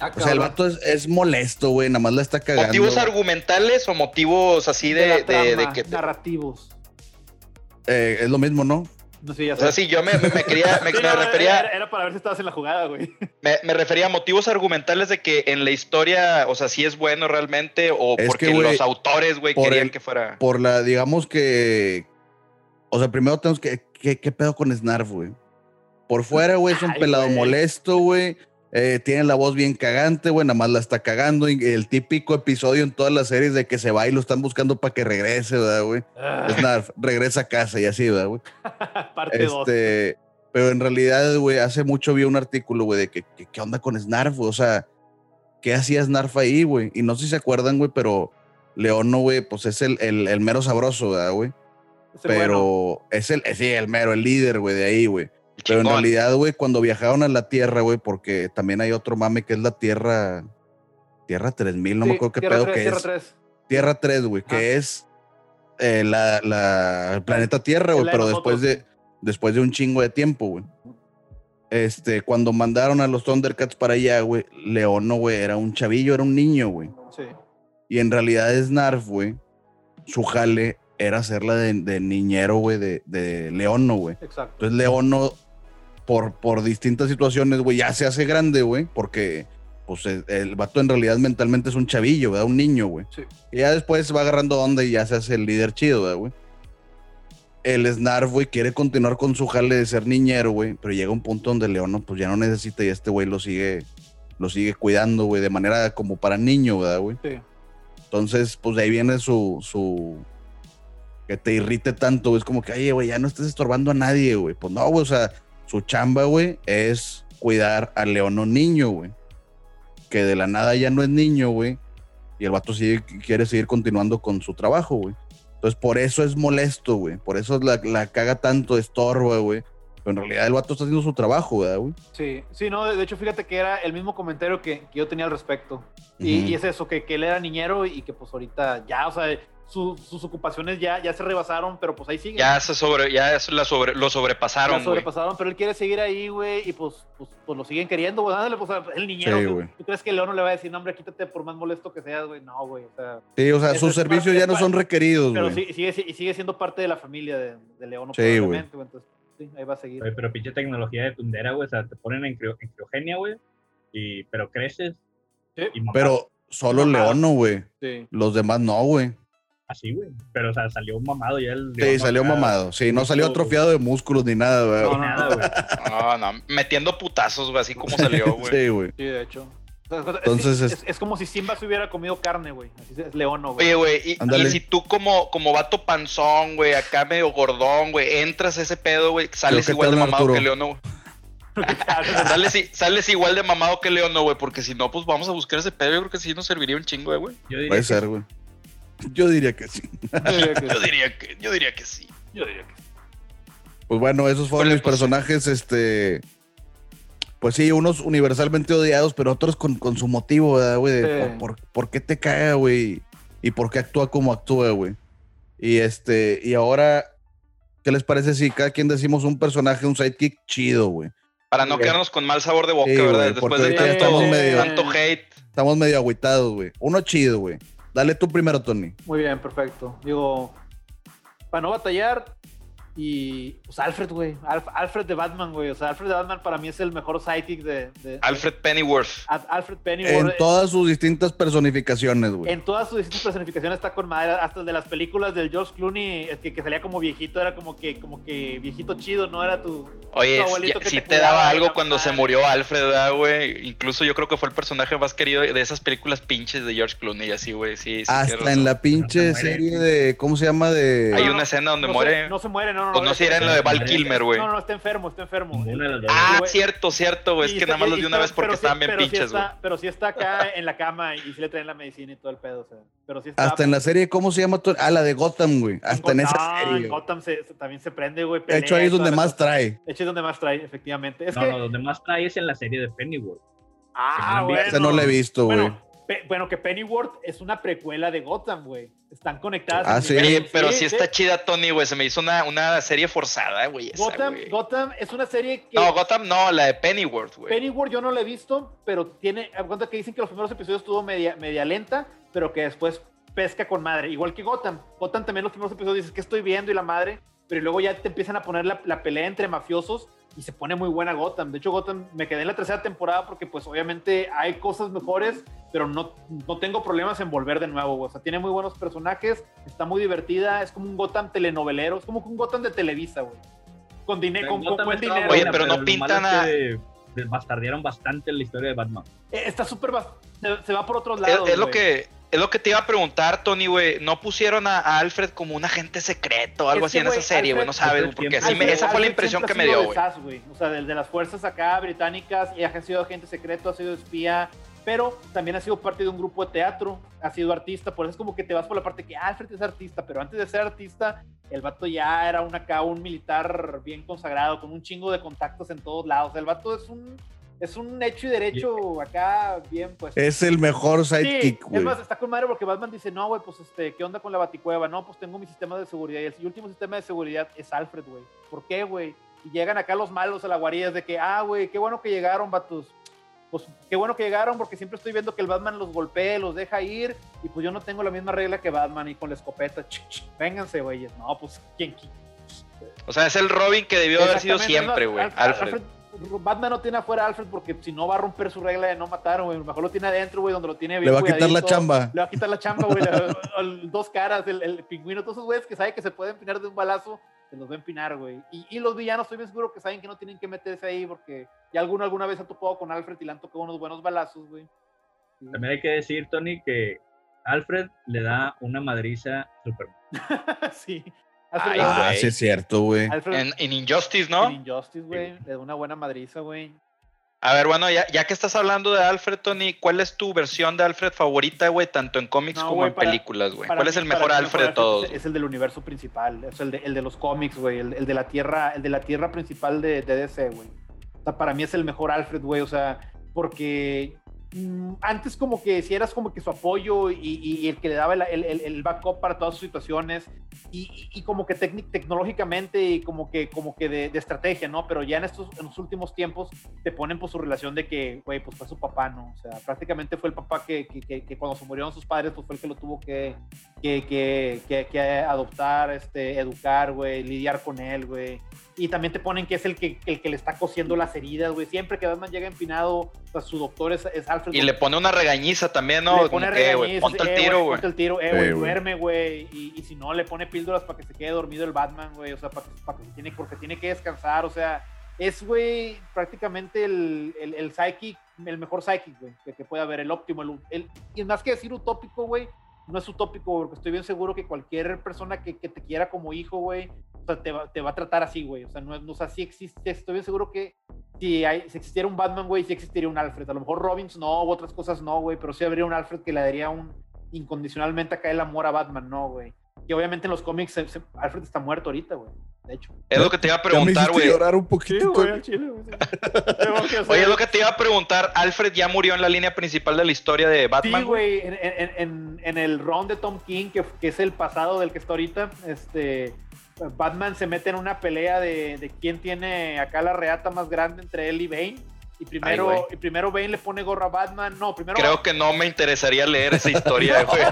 Ah, O sea, el vato es, es molesto, güey. Nada más la está cagando. ¿Motivos argumentales o motivos así de, la de, de- de que... narrativos. Eh, es lo mismo, ¿no? No sé, ya O sea, sé. sí, yo me, me- me quería, me, Sí, me no, refería, Era, era para ver si estabas en la jugada, güey. me, me refería a motivos argumentales de que en la historia, o sea, si es bueno realmente o Es porque que, güey, los autores, güey, querían el- que fuera... Por la, digamos que. O sea, primero tenemos que. ¿Qué, qué pedo con Snarf, güey? Por fuera, güey, es un Ay, pelado güey. molesto, güey. Eh, tiene la voz bien cagante, güey. Nada más la está cagando. El típico episodio en todas las series de que se va y lo están buscando para que regrese, ¿verdad, güey? Ah, Snarf, regresa a casa y así, ¿verdad, güey? Parte 2. Este, pero en realidad, güey, hace mucho vi un artículo, güey, de que, que- qué onda con Snarf, güey? o sea, ¿qué hacía Snarf ahí, güey? Y no sé si se acuerdan, güey, pero Leono, güey, pues es el, el, el mero sabroso, ¿verdad, güey? Pero es el, sí, el mero, el líder, güey, de ahí, güey. Pero en realidad, güey, cuando viajaron a la Tierra, güey, porque también hay otro mame que es la Tierra, Tierra 3000, no me acuerdo qué pedo que tierra es. 3. Tierra 3, güey, Ah. que es eh, la, la- el planeta Tierra, güey, de pero después de, después de un chingo de tiempo, güey. Este, cuando mandaron a los Thundercats para allá, güey, Leono, güey, era un chavillo, era un niño, güey. Sí. Y en realidad Snarf, güey, su jale era hacerla de, de niñero, güey, de, de Leono, güey. Exacto. Entonces Leono, por, por distintas situaciones, güey, ya se hace grande, güey, porque pues el, el vato en realidad mentalmente es un chavillo, ¿verdad? Un niño, güey. Sí. Y ya después va agarrando onda y ya se hace el líder chido, ¿verdad, güey. El Snarf, güey, quiere continuar con su jale de ser niñero, güey, pero llega un punto donde Leono, pues ya no necesita y este güey lo sigue, lo sigue cuidando, güey, de manera como para niño, ¿verdad, güey? Sí. Entonces, pues de ahí viene su, su, que te irrite tanto, güey. Es como que, oye, güey, ya no estés estorbando a nadie, güey. Pues no, güey, o sea, su chamba, güey, es cuidar al leono niño, güey. Que de la nada ya no es niño, güey. Y el vato sigue, quiere seguir continuando con su trabajo, güey. Entonces, por eso es molesto, güey. Por eso la, la caga tanto, estorba, güey. Pero en realidad el vato está haciendo su trabajo, ¿verdad, güey? Sí, sí, no, de hecho, fíjate que era el mismo comentario que, que yo tenía al respecto. Y, y es eso, que, que él era niñero y que pues ahorita ya, o sea, su- sus ocupaciones ya, ya se rebasaron, pero pues ahí siguen. Ya se sobre, ya es la sobre, lo sobrepasaron, güey. sobrepasaron, pero él quiere seguir ahí, güey, y pues, pues, pues lo siguen queriendo, güey. Ándale, pues el niñero. Sí, ¿tú- güey. ¿Tú crees que León no le va a decir, no, hombre, quítate por más molesto que seas, güey? No, güey, o sea. Sí, o sea, sus servicios ya no son requeridos, Pero güey. sí, sigue, y sigue siendo parte de la familia de, de León, Sí, güey. probablemente, güey. Entonces, sí, ahí va a seguir. Oye, pero pinche tecnología de tundera, güey. O sea, te ponen en, crio- en criogenia, güey. Y, pero creces. Sí. Y Pero solo. Leono, güey. Sí. Los demás no, güey. Así, güey. Pero, o sea, salió mamado ya el. Sí, salió acá. mamado. Sí, no salió atrofiado de músculos ni nada, güey. No, Ni nada, güey. No, no, metiendo putazos, güey, así como salió, güey. Sí, güey. Sí, de hecho. Entonces, es, es- es como si Simba se hubiera comido carne, güey. Así es Leono, güey. Oye, güey, y, si tú como, como vato panzón, güey, acá medio gordón, güey, entras a ese pedo, güey, sales igual de mamado Arturo. que Leono, güey. Sales, sales igual de mamado que Leono, güey, porque si no, pues vamos a buscar ese pedo. Yo creo que sí nos serviría un chingo, güey. Puede ser, güey. Yo diría que sí. Yo diría que- Yo diría que, yo diría que sí. yo diría que- Pues bueno, esos fueron mis pues, personajes, este. Pues sí, unos universalmente odiados, pero otros con, con su motivo, ¿verdad, güey? Sí. Por, por- por qué te caga, güey? Y por qué actúa como actúa, güey. Y este, y ahora, ¿qué les parece si cada quien decimos un personaje, un sidekick chido, güey? Para no Sí. quedarnos con mal sabor de boca, Sí, ¿verdad? güey, Después de tanto, estamos medio- tanto hate. Estamos medio agüitados, güey. Uno chido, güey. Dale tú primero, Tony. Muy bien, perfecto. Digo, para no batallar, Y pues Alfred, güey. Alf- Alfred de Batman, güey. O sea, Alfred de Batman para mí es el mejor sidekick de. de- Alfred Pennyworth. Al- Alfred Pennyworth. En todas sus distintas personificaciones, güey. En todas sus distintas personificaciones está con madre, hasta el de las películas del George Clooney, es que, que salía como viejito, era como que, como que viejito chido, ¿no? Era tu, Oye, tu abuelito sí, que sí te daba algo cuando se murió Alfred, ¿verdad, güey? Incluso yo creo que fue el personaje más querido de esas películas pinches de George Clooney, así, güey. Sí, Hasta razón. en la pinche No serie de. ¿Cómo se llama? De. Hay No, una no, escena donde no muere. Se, no se muere, no, no. Pues no si era en lo de Val. Kilmer, güey. No, no, está enfermo, está enfermo. Ah, güey. cierto, cierto, güey. Es que nada más los di una vez porque sí- estaban bien pinches, güey. Pero sí está acá en la cama y sí le traen la medicina y todo el pedo, o sea. Pero sí está. Hasta en la serie, ¿cómo se llama? Ah, la de Gotham, güey. Hasta en esa Gotham- serie. Gotham se- se- también se prende, güey. De hecho, ahí es donde la más trae. De hecho, es donde más trae, efectivamente. Es no, que. no, donde más trae es en la serie de Pennyworth. Ah, bueno. Esa no la he visto, güey. Bueno, pe- bueno, que Pennyworth es una precuela de Gotham, güey. Están conectadas. Ah, en sí. Oye, pero sí, está chida, Tony, güey. Se me hizo una, una serie forzada, güey. Gotham, güey. Gotham es una serie que. No, Gotham no, la de Pennyworth, güey. Pennyworth yo no la he visto, pero tiene. haz cuenta que dicen que los primeros episodios estuvo media, media lenta, pero que después pesca con madre. Igual que Gotham. Gotham también los primeros episodios dices que estoy viendo y la madre, pero luego ya te empiezan a poner la, la pelea entre mafiosos y se pone muy buena Gotham. De hecho, Gotham me quedé en la tercera temporada porque, pues, obviamente hay cosas mejores, pero no, no tengo problemas en volver de nuevo. güey. O sea, tiene muy buenos personajes, está muy divertida, es como un Gotham telenovelero, es como un Gotham de Televisa, güey. Con, dinero con, buen dinero. Oye, pero no pintan a- es que bastardearon bastante la historia de Batman. Eh, Está súper. Se, se va por otros lados. es lo que es lo que te iba a preguntar, Tony, güey. ¿No pusieron a, a Alfred como un agente secreto o algo Es así que, en esa serie, güey? No sabes, porque me- Alfred- esa fue la impresión que me dio, de güey. O sea, del de las fuerzas acá británicas y ha sido agente secreto, ha sido espía, pero también ha sido parte de un grupo de teatro, ha sido artista, por eso es como que te vas por la parte que ah, Alfred es artista, pero antes de ser artista, el vato ya era un acá, un militar bien consagrado, con un chingo de contactos en todos lados. El vato es un, es un hecho y derecho acá, bien pues. Es el mejor Sí, sidekick, es güey. más, está con madre porque Batman dice, no, güey, pues, este, ¿qué onda con la baticueva? No, pues tengo mi sistema de seguridad. Y el último sistema de seguridad es Alfred, güey. ¿Por qué, güey? Y llegan acá los malos a la guarida de que, ah, güey, qué bueno que llegaron, vatos. Pues qué bueno que llegaron porque siempre estoy viendo que el Batman los golpea, los deja ir y pues yo no tengo la misma regla que Batman y con la escopeta, ch, ch, vénganse, güeyes. No, pues, ¿quién? quién? O sea, es el Robin que debió haber sido siempre, güey. Alfred- Alfred. Batman no tiene afuera a Alfred porque si no va a romper su regla de no matar, güey. Mejor lo tiene adentro, güey, donde lo tiene bien Le va a quitar la chamba. Le va a quitar la chamba, güey. dos caras, el, el pingüino, todos esos güeyes que saben que se pueden empinar de un balazo, se los va a empinar, güey. Y, y los villanos, estoy bien seguro que saben que no tienen que meterse ahí porque ya alguno alguna vez ha topado con Alfred y le han tocado unos buenos balazos, güey. Sí. También hay que decir, Tony, que Alfred le da una madriza a Superman. sí. Ay, Ah, sí es cierto, güey. En, en Injustice, ¿no? en Injustice, güey. Le da una buena madriza, güey. A ver, bueno, ya, ya que estás hablando de Alfred, Tony, ¿cuál es tu versión de Alfred favorita, güey? Tanto en cómics No, como en para- películas, güey. ¿Cuál mí- es el mejor mí Alfred de todos? Es, es el del universo principal, es el de, el de los cómics, güey, el, el de la tierra, el de la tierra principal de, de DC, güey. O sea, para mí es el mejor Alfred, güey, o sea, porque antes como que si eras como que su apoyo y, y- el que le daba el, el- el- backup para todas sus situaciones y, y- y como que tecnológicamente y como que como que de, de estrategia, ¿no? Pero ya en estos en los últimos tiempos te ponen por su relación de que, güey, pues fue su papá, ¿no? O sea, prácticamente fue el papá que, que- que- que cuando se murieron sus padres, pues fue el que lo tuvo que- que adoptar, este, educar, güey, lidiar con él, güey. Y también te ponen que es el que, el que le está cosiendo las heridas, güey. Siempre que Batman llega empinado, o sea, su doctor es, es Alfred. Y le pone una regañiza también, ¿no? Le pone que, güey, ponte el eh, tiro, güey. Ponte el tiro, eh, Eh, güey, duerme, güey. Y, y si no, le pone píldoras para que se quede dormido el Batman, güey. O sea, para que, para que se tiene, porque tiene que descansar. O sea, es, güey, prácticamente el, el, el psychic, el mejor psychic, güey, que, que puede haber, el óptimo. El, el- y más que decir utópico, güey, no es utópico, porque estoy bien seguro que cualquier persona que, que te quiera como hijo, güey, o sea, te va, te va a tratar así, güey. O sea, no no, o sea, sí existe, estoy bien seguro que si, hay, existiera un Batman, güey, sí existiría un Alfred. A lo mejor Robbins no, u otras cosas no, güey, pero sí habría un Alfred que le daría un incondicionalmente acá el amor a Batman, no, güey. Que obviamente en los cómics se- se- Alfred está muerto ahorita, güey. De hecho. Es lo que te iba a preguntar, güey. llorar un poquito. Güey. sí. Tengo que hacer- Oye, es lo que te iba a preguntar. ¿Alfred ya murió en la línea principal de la historia de Batman? Sí, güey, en, en- en- en el round de Tom King, que, que es el pasado del que está ahorita, este, Batman se mete en una pelea de, de quién tiene acá la reata más grande entre él y Bane. Y primero, güey. y primero Bane le pone gorra a Batman. No, primero. Creo que no me interesaría leer esa historia, güey.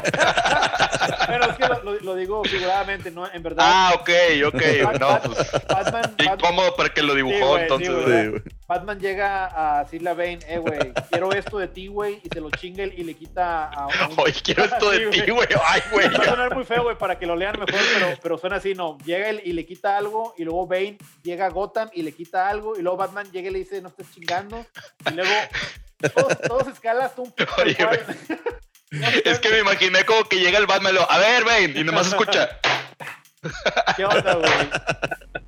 Pero es que lo, lo- lo digo figuradamente, ¿no? En verdad. Ah, ok, ok. Bat- No, pues. Batman, Qué Bat- incómodo para que lo dibujó, entonces, sí, güey. güey. Sí, güey. Batman llega a decirle a Bane, eh, güey, quiero esto de ti, güey, y se lo chinga y le quita a, un... Oye, quiero esto de ti, güey. Ay, güey. Va a sonar muy feo, güey, para que lo lean mejor, pero, pero suena así, no. Llega él y le quita algo, y luego Bane llega a Gotham y le quita algo, y luego Batman llega y le dice, no estés chingando, y luego todo, todo se escala hasta un el Oye, Es que me imaginé como que llega el Batman y lo, a ver, Bane, y nomás escucha. ¿Qué onda, güey?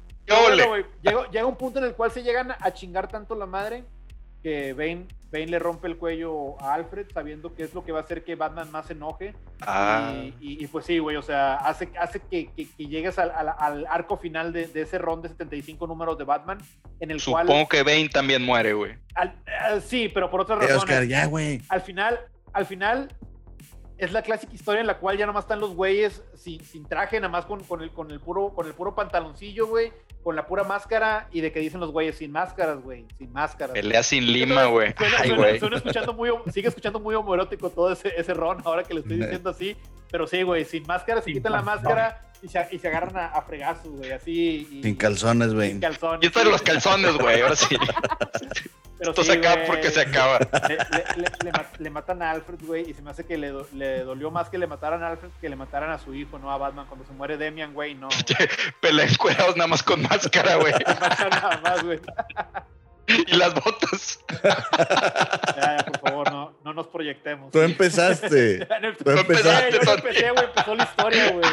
Llega, llega un punto en el cual se llegan a chingar tanto la madre que Bane, Bane le rompe el cuello a Alfred sabiendo que es lo que va a hacer que Batman más se enoje. Ah, Y, y- y pues sí, güey, o sea, hace, hace que, que- que llegues al, al- al arco final de, de ese ron de 75 números de Batman, en el supongo cual... que Bane también muere, güey. al- sí, pero por otras Eh, razones. Oscar, ya, güey. Al final, al final, es la clásica historia en la cual ya nomás están los güeyes sin, sin traje, nada más con, con el, con, el puro, con el puro pantaloncillo, güey, con la pura máscara, y de que dicen los güeyes, sin máscaras, güey, sin máscaras. Pelea sin lima, güey. Suena, Ay, suena- güey. suena escuchando muy, sigue escuchando muy homoerótico todo ese, ese ron, ahora que lo estoy diciendo así. Pero sí, güey, sin máscara, se Sin quitan la máscara y se, y se agarran a, a fregazos, güey, así. Y, Sin calzones, Sin güey. calzones. Quítale los calzones, güey. Ahora sí. Pero Esto sí, se acaba güey. porque se acaba. Le, le- le- le ma- le matan a Alfred, güey, y se me hace que le, do- le dolió más que le mataran a Alfred que le mataran a su hijo, no a Batman. Cuando se muere Demian, güey, no. Pelea encuerados nada más con máscara, güey. Nada más, güey. Y las botas. Ya, ya, por favor, no, no nos proyectemos. Tú empezaste. Tú empezaste, yo empecé, güey, empezó la historia, güey.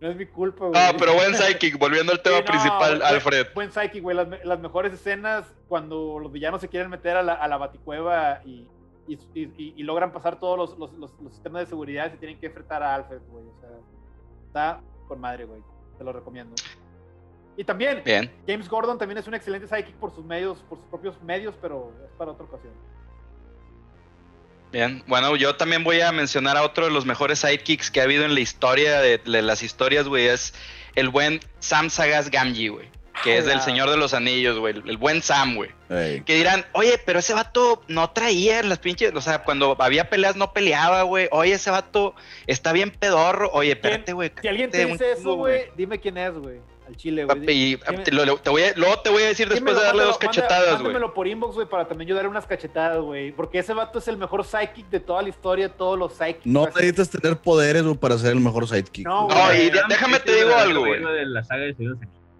No es mi culpa, güey. Ah, pero buen psychic. Volviendo al tema Sí, no, principal, buen- Alfred. Buen psychic, güey. Las, las mejores escenas cuando los villanos se quieren meter a la, a la baticueva y, y, y- y- y logran pasar todos los, los- los- los sistemas de seguridad y se tienen que enfrentar a Alfred, güey. O sea, está con madre, güey. Te lo recomiendo. Y también, Bien. James Gordon también es un excelente psychic por sus medios, por sus propios medios, pero es para otra ocasión. Bien, bueno, yo también voy a mencionar a otro de los mejores sidekicks que ha habido en la historia de, de las historias, güey, es el buen Sam Sagas Gamgee, güey, que es del Hola. Señor de los Anillos, güey, el, buen Sam, güey. Ey. Que dirán, oye, pero ese vato no traía las pinches, o sea, cuando había peleas no peleaba, güey. Oye, ese vato está bien pedorro. Oye, espérate, güey. Si alguien te dice eso, güey, dime quién es, güey. Al chile, güey. Papi, y te, lo- lo- te voy a, luego te voy a decir después de darle mándalo, dos cachetadas, güey. Mándamelo por inbox, güey, para también yo darle unas cachetadas, güey. Porque ese vato es el mejor psychic de toda la historia, todos los psychics. No necesitas tener poderes güey, para ser el mejor sidekick. No, No, güey. y de- déjame te digo algo.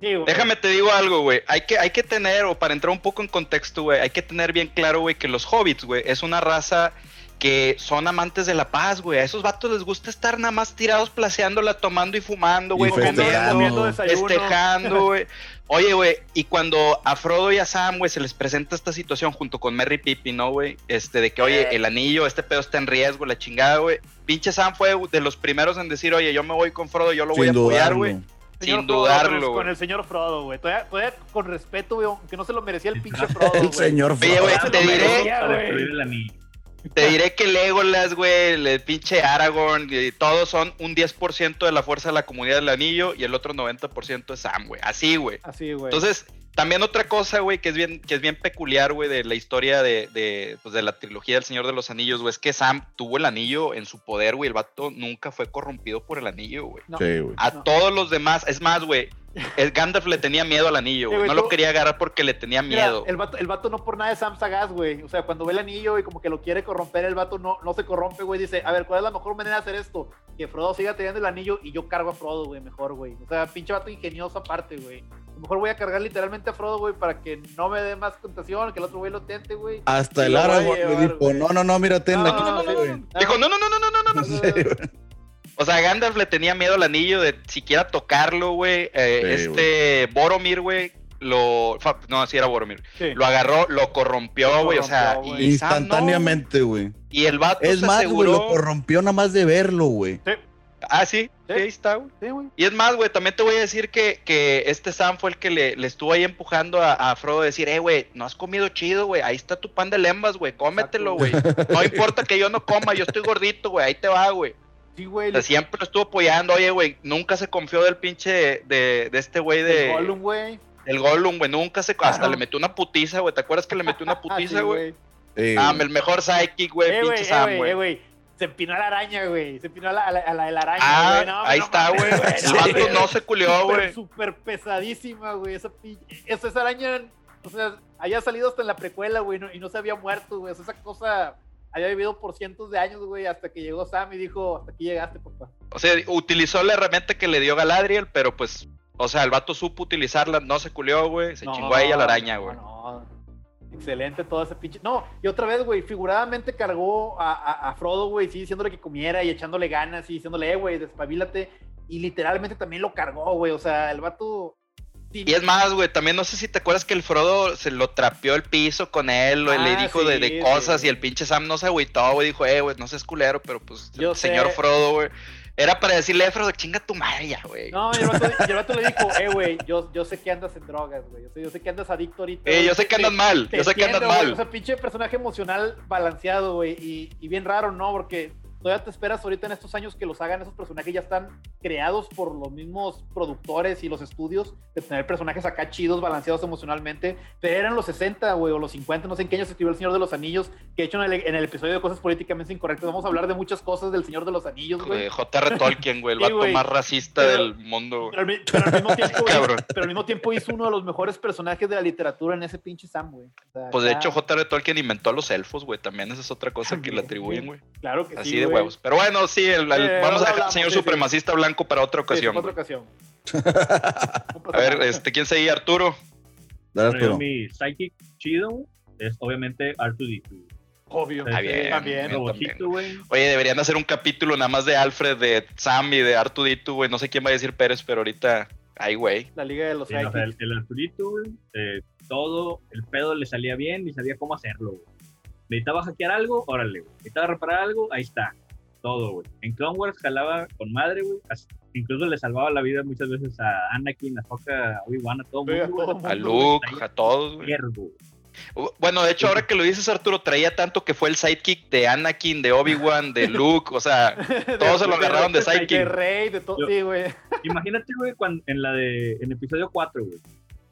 Sí, güey. Déjame te digo algo, güey. Hay que, hay que tener, o para entrar un poco en contexto, güey, hay que tener bien claro, güey, que los hobbits, güey, es una raza que son amantes de la paz, güey. A esos vatos les gusta estar nada más tirados placeándola, tomando y fumando, güey. Comiendo- festejando. comiendo desayuno. festejando, güey. Oye, güey, y cuando a Frodo y a Sam, güey, se les presenta esta situación junto con Merry Pippin, ¿no, güey? Este, de que, oye, el anillo, este pedo está en riesgo, la chingada, güey. Pinche Sam fue de los primeros en decir, oye, yo me voy con Frodo, yo lo voy a apoyar, güey. Sin Frodo, dudarlo, con el, güey. con el señor Frodo, güey. Todavía, todavía con respeto, güey, aunque no se lo merecía el pinche Frodo, El güey. señor Oye, güey, Frodo. te diré- Te diré que Legolas, güey, el pinche Aragorn, y todos son un 10% de la fuerza de la comunidad del anillo y el otro 90% es Sam, güey. Así, güey. Así, güey. Entonces, también otra cosa, güey, que es bien, que es bien peculiar, güey, de la historia de, de, pues, de la trilogía del Señor de los Anillos, güey, es que Sam tuvo el anillo en su poder, güey. El vato nunca fue corrompido por el anillo, güey. No. Sí, güey. A No. todos los demás, es más, güey, el Gandalf le tenía miedo al anillo, güey. No lo quería agarrar porque le tenía miedo. El, vato, el vato no por nada es Sam Sagaz, güey. O sea, cuando ve el anillo y como que lo quiere corromper, el vato no, no se corrompe, güey. Dice, a ver, ¿cuál es la mejor manera de hacer esto? Que Frodo siga teniendo el anillo y yo cargo a Frodo, güey, mejor, güey. O sea, pinche vato ingenioso aparte, güey. A lo mejor voy a cargar literalmente a Frodo, güey, para que no me dé más tentación, que el otro güey lo tente, güey. Hasta el árbol, güey, dijo, no, no, no, mira, ten no, aquí. No, no, sí, Dijo, no, no, no, no, no, no, no. O sea, Gandalf le tenía miedo al anillo de siquiera tocarlo, güey. Eh, Sí, este Boromir, güey, lo. No, así era Boromir. Sí. Lo agarró, lo corrompió, güey. O sea, corrompió, güey. y Sam no, Instantáneamente, güey. y el vato Es se más, güey, lo corrompió nada más de verlo, güey. Sí, ah, sí, Sí. sí, ahí está, güey. sí, güey. Y es más, güey, también te voy a decir que, que este Sam fue el que le, le estuvo ahí empujando a, a Frodo a decir, eh, güey, no has comido chido, güey, ahí está tu pan de lembas, güey, cómetelo, güey. No importa que yo no coma, yo estoy gordito, güey, ahí te va, güey. Sí, güey. O sea, siempre lo estuvo apoyando, oye, güey, nunca se confió del pinche de, de este güey De de... Gollum, güey. El Gollum, güey, nunca se. Hasta le metió una putiza, güey. ¿Te acuerdas que le metió una putiza, güey? Eh, ah, el mejor sidekick, güey, Eh, pinche güey, Sam, eh, güey. eh. Se empinó a la araña, güey. Se empinó a la, a la, a la de la araña, Ah, güey. No, ahí no está, güey. El vato no se culió, Súper, güey. Súper pesadísima, güey. Esa, esa, esa araña, o sea, había salido hasta en la precuela, güey, no- y no se había muerto, güey. O sea, esa cosa había vivido por cientos de años, güey, hasta que llegó Sam y dijo, hasta aquí llegaste, papá. O sea, utilizó la herramienta que le dio Galadriel, pero pues, o sea, el vato supo utilizarla, no se culió, güey. Se No, chingó a ella la araña, no, güey. no. Excelente todo ese pinche. No, y otra vez, güey, figuradamente cargó a, a- a Frodo, güey, sí, diciéndole que comiera y echándole ganas y diciéndole, eh, güey, despabilate. Y literalmente también lo cargó, güey. O sea, el vato. Y es más, güey, también no sé si te acuerdas que el Frodo se lo trapeó el piso con él, o le Ah, dijo de, sí, de cosas y el pinche Sam no se agüitó, güey, dijo, eh, güey, no seas culero, pero pues, Yo señor sé. Frodo, güey, era para decirle, eh, Frodo, chinga tu madre ya, güey. No, y el vato, y el vato le dijo, eh, güey, yo, yo sé que andas en drogas, güey. Yo sé, yo sé que andas adicto ahorita. Eh, yo sé que andas mal, yo sé que andas mal. O sea, pinche personaje emocional balanceado, güey. Y, y bien raro, ¿no? Porque todavía te esperas ahorita en estos años que los hagan esos personajes ya están creados por los mismos productores y los estudios de tener personajes acá chidos, balanceados emocionalmente. Pero eran los 60, güey, o los 50, no sé en qué año se escribió El Señor de los Anillos, que de hecho en el, en el episodio de cosas políticamente incorrectas vamos a hablar de muchas cosas del Señor de los Anillos, güey. J.R. Tolkien, güey, el vato más racista Pero- del mundo. Pero pero al mismo tiempo, Cabrón. pero al mismo tiempo hizo uno de los mejores personajes de la literatura en ese pinche Sam, güey. O sea, Pues de acá- hecho, J.R. Tolkien inventó a los elfos, güey. También esa es otra cosa que le atribuyen, güey. Claro que Así sí, de. Huevos. Pero bueno, sí, el- el- Eh, vamos a dejar al señor sí, sí. supremacista blanco para otra Sí, ocasión. otra güey. ocasión. A ver, este, ¿quién seguía? Arturo. dale, Arturo. mi psychic chido es obviamente R2D2. Obvio. Ah, bien, también. Robotito, güey. Oye, deberían hacer un capítulo nada más de Alfred, de Sam y de Artudito, güey. No sé quién va a decir Pérez, pero ahorita. Ay, güey. La Liga de los Sí, o sea, el, el Arturito, güey, eh, todo, el pedo le salía bien y sabía cómo hacerlo, güey. Necesitaba hackear algo, órale, güey. Necesitaba reparar algo, ahí está. Todo, güey. En Clone Wars jalaba con madre, güey. Incluso le salvaba la vida muchas veces a Anakin, a Soka, a Obi-Wan, a todo Sí, mundo. güey. todo mundo. A Luke, a todos, güey. Uh, Bueno, de hecho, ahora que lo dices, Arturo, traía tanto que fue el sidekick de Anakin, de Obi-Wan, de Luke. O sea, todos se lo agarraron de De sidekick. Rey, de todo. Sí, güey. Imagínate, güey, cuando, en la de, en episodio 4, güey,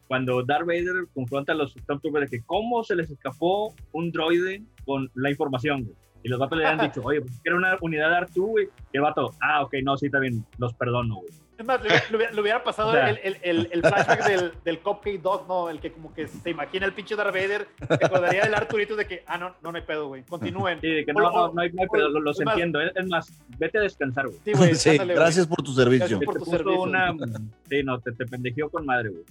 cuando Darth Vader confronta a los Stormtroopers de que cómo se les escapó un droide con la información, güey. Y los vatos le habían dicho, oye, pues era una unidad de R2, güey. Y el vato, ah, ok, no, sí, está bien, los perdono, güey. Es más, le hubiera, le hubiera- pasado O sea- el, el, el, el flashback del, del Cupcake Dog, ¿no? El que como que se imagina el pinche Darth Vader, se acordaría del Arturito de que, ah, no, no, no hay pedo, güey. Continúen. Sí, de que no, o- no, no hay, no hay pedo, lo- los es más- entiendo. Es, es más, vete a descansar, güey. Sí, güey. Sí, güey. gracias por tu servicio. Gracias por Te tu servicio. una... Sí, no, te, te pendejeó con madre, güey.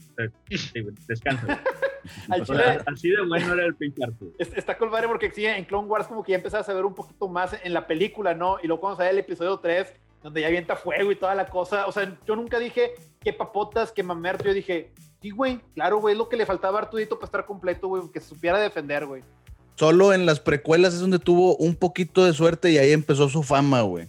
Sí, güey, descansa. güey. Al O chile, sea, así de bueno era el pinche Está madre porque sí, en Clone Wars como que ya empezabas a ver un poquito más en la película, ¿no? Y luego cuando sale el episodio 3, donde ya avienta fuego y toda la cosa, o sea, yo nunca dije qué papotas, qué mamerto, yo dije, sí, güey, claro, güey, es lo que le faltaba a Artudito para estar completo, güey, que se supiera defender, güey. Solo en las precuelas es donde tuvo un poquito de suerte y ahí empezó su fama, güey.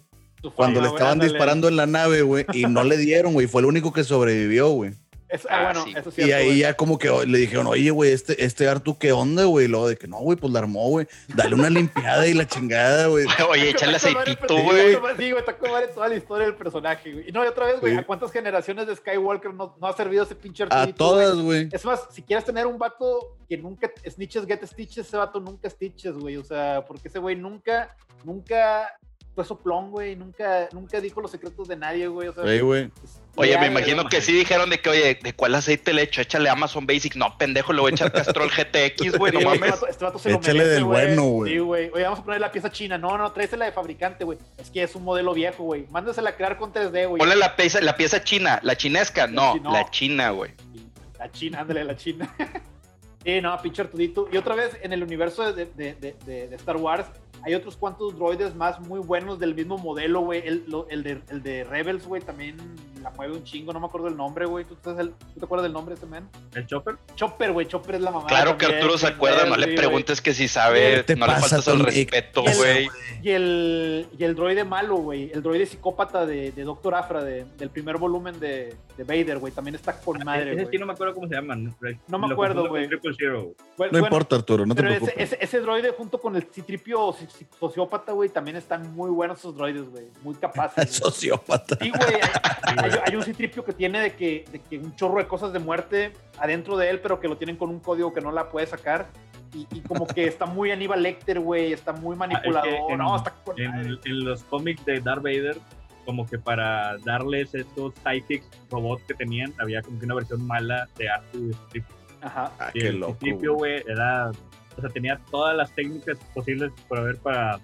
Cuando fama, le estaban disparando en la nave, güey, y no le dieron, güey. Fue el único que sobrevivió, güey. Es- ah, bueno, sí. eso es Y ahí güey. ya como que oh, le dijeron, oye, güey, este, este Artu, ¿qué onda, güey? Y luego de que no, güey, pues la armó, güey. Dale una limpiada y la chingada, güey. Oye, échale aceitito, güey. con- Sí, güey, está con madre toda la historia del personaje, güey. Y no, y otra vez, güey, Sí. ¿a cuántas generaciones de Skywalker no, no ha servido ese pinche A Artudito, todas, güey? güey. Es más, si quieres tener un vato que nunca snitches get stitches, ese vato nunca stitches, güey. O sea, porque ese güey nunca, nunca fue soplón, güey. Nunca, nunca dijo los secretos de nadie, güey. O sea, Sí, güey. es- Oye, me güey. imagino que sí dijeron de que, oye, ¿de cuál aceite le echo? Échale Amazon Basic. No, pendejo, le voy a echar Castrol GTX, güey, no Sí, güey, mames. Este vato, este vato se lo Échale merece, del güey. bueno, güey. Sí, güey. Oye, vamos a poner la pieza china. No, no, tráesela de fabricante, güey. Es que es un modelo viejo, güey. Mándasela a crear con 3D, güey. Ponle la pieza, la pieza china, la chinesca, no, la china, güey. La China, ándale, la China. Sí, no, pinche Artudito. Y otra vez, en el universo de, de- de- de- de Star Wars, hay otros cuantos droides más muy buenos del mismo modelo, güey. El, el de, el de Rebels, güey, también la mueve un chingo. No me acuerdo el nombre, güey. ¿Tú, sabes el- ¿tú te acuerdas del nombre de ese man? ¿El Chopper? Chopper, güey. Chopper es la mamá. Claro que Arturo se acuerda, no le preguntes que si sabe, ¿Qué te no le faltas el Tony? respeto, güey. Y el, y el droide malo, güey. El droide psicópata de, de Doctor Afra, de- del primer volumen de, de Vader, güey. También está con madre, Ese sí güey. no me acuerdo cómo se llaman. No me acuerdo, güey. Bueno, No bueno, importa, Arturo, no te Pero ese, preocupes. ese, ese droide junto con el citripio sociópata, güey, también están muy buenos esos droides, güey. Muy capaces. Sociópata. Sí, güey. hay- hay- hay, hay un citripio que tiene de que, de que un chorro de cosas de muerte adentro de él, pero que lo tienen con un código que no la puede sacar. Y, y como que está muy Aníbal Lecter, güey, está muy manipulador. Ah, es que en- no, está con En, en los cómics de Darth Vader, como que para darles estos psychics robots que tenían, había como que una versión mala de Artu y Citripio. Ajá. Ah, Y qué el loco. Güey, era. O sea, tenía todas las técnicas posibles por haber para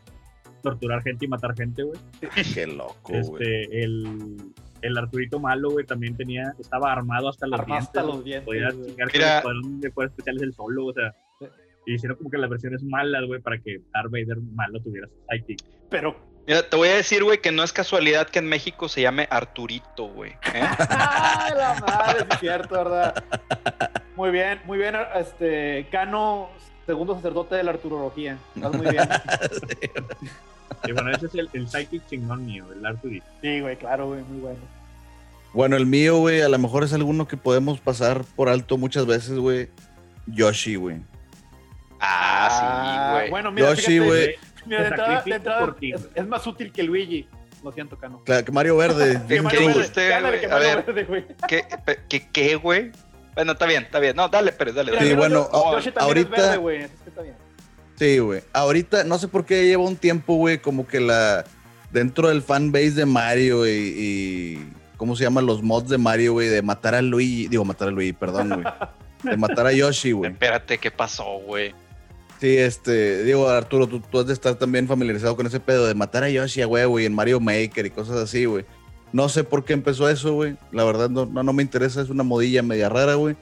torturar gente y matar gente, güey. Qué loco, güey. Este, el, el Arturito malo, güey, también tenía, estaba armado hasta los Armado dientes. hasta los dientes, Podía güey. chingarse Mira. el escuadrón de especiales el solo, o sea. Y hicieron como que las versiones malas, güey, para que Darth Vader malo tuviera su. Pero. Mira, te voy a decir, güey, que no es casualidad que en México se llame Arturito, güey. ¿eh? ¡Ay, la madre! Es cierto, ¿verdad? Muy bien, muy bien. Este, Cano, segundo sacerdote de la arturología. Estás muy bien. Y bueno, ese es el, el psychic chingón mío, el Arturito. Sí, güey, claro, güey, muy bueno. Bueno, el mío, güey, a lo mejor es alguno que podemos pasar por alto muchas veces, güey. Yoshi, güey. Ah, sí, güey. Bueno, mira, Yoshi, fíjate, güey. Mira, de entrada, de entrada por ti, es, güey. es más útil que Luigi. Lo siento, Cano. Claro, que Mario Verde. ¿Qué bien Mario chido. Verde. dijiste, Ándale, güey? que A ver. Verde, güey. ¿Qué, pe- qué, qué, güey? Bueno, está bien, está bien. No, dale, Pérez, dale, dale. Sí, bueno, ahorita- es verde, güey. Es que está bien. Sí, güey. Ahorita, no sé por qué lleva un tiempo, güey, como que la. Dentro del fanbase de Mario y, y- ¿Cómo se llaman los mods de Mario, güey? De matar a Luigi. Digo, matar a Luigi, perdón, güey. De matar a Yoshi, güey. Espérate, ¿qué pasó, güey? Sí, este. Digo, Arturo, tú, tú has de estar también familiarizado con ese pedo de matar a Yoshi a huevo y en Mario Maker y cosas así, güey. No sé por qué empezó eso, güey. La verdad, no, no, no me interesa. Es una modilla media rara, güey.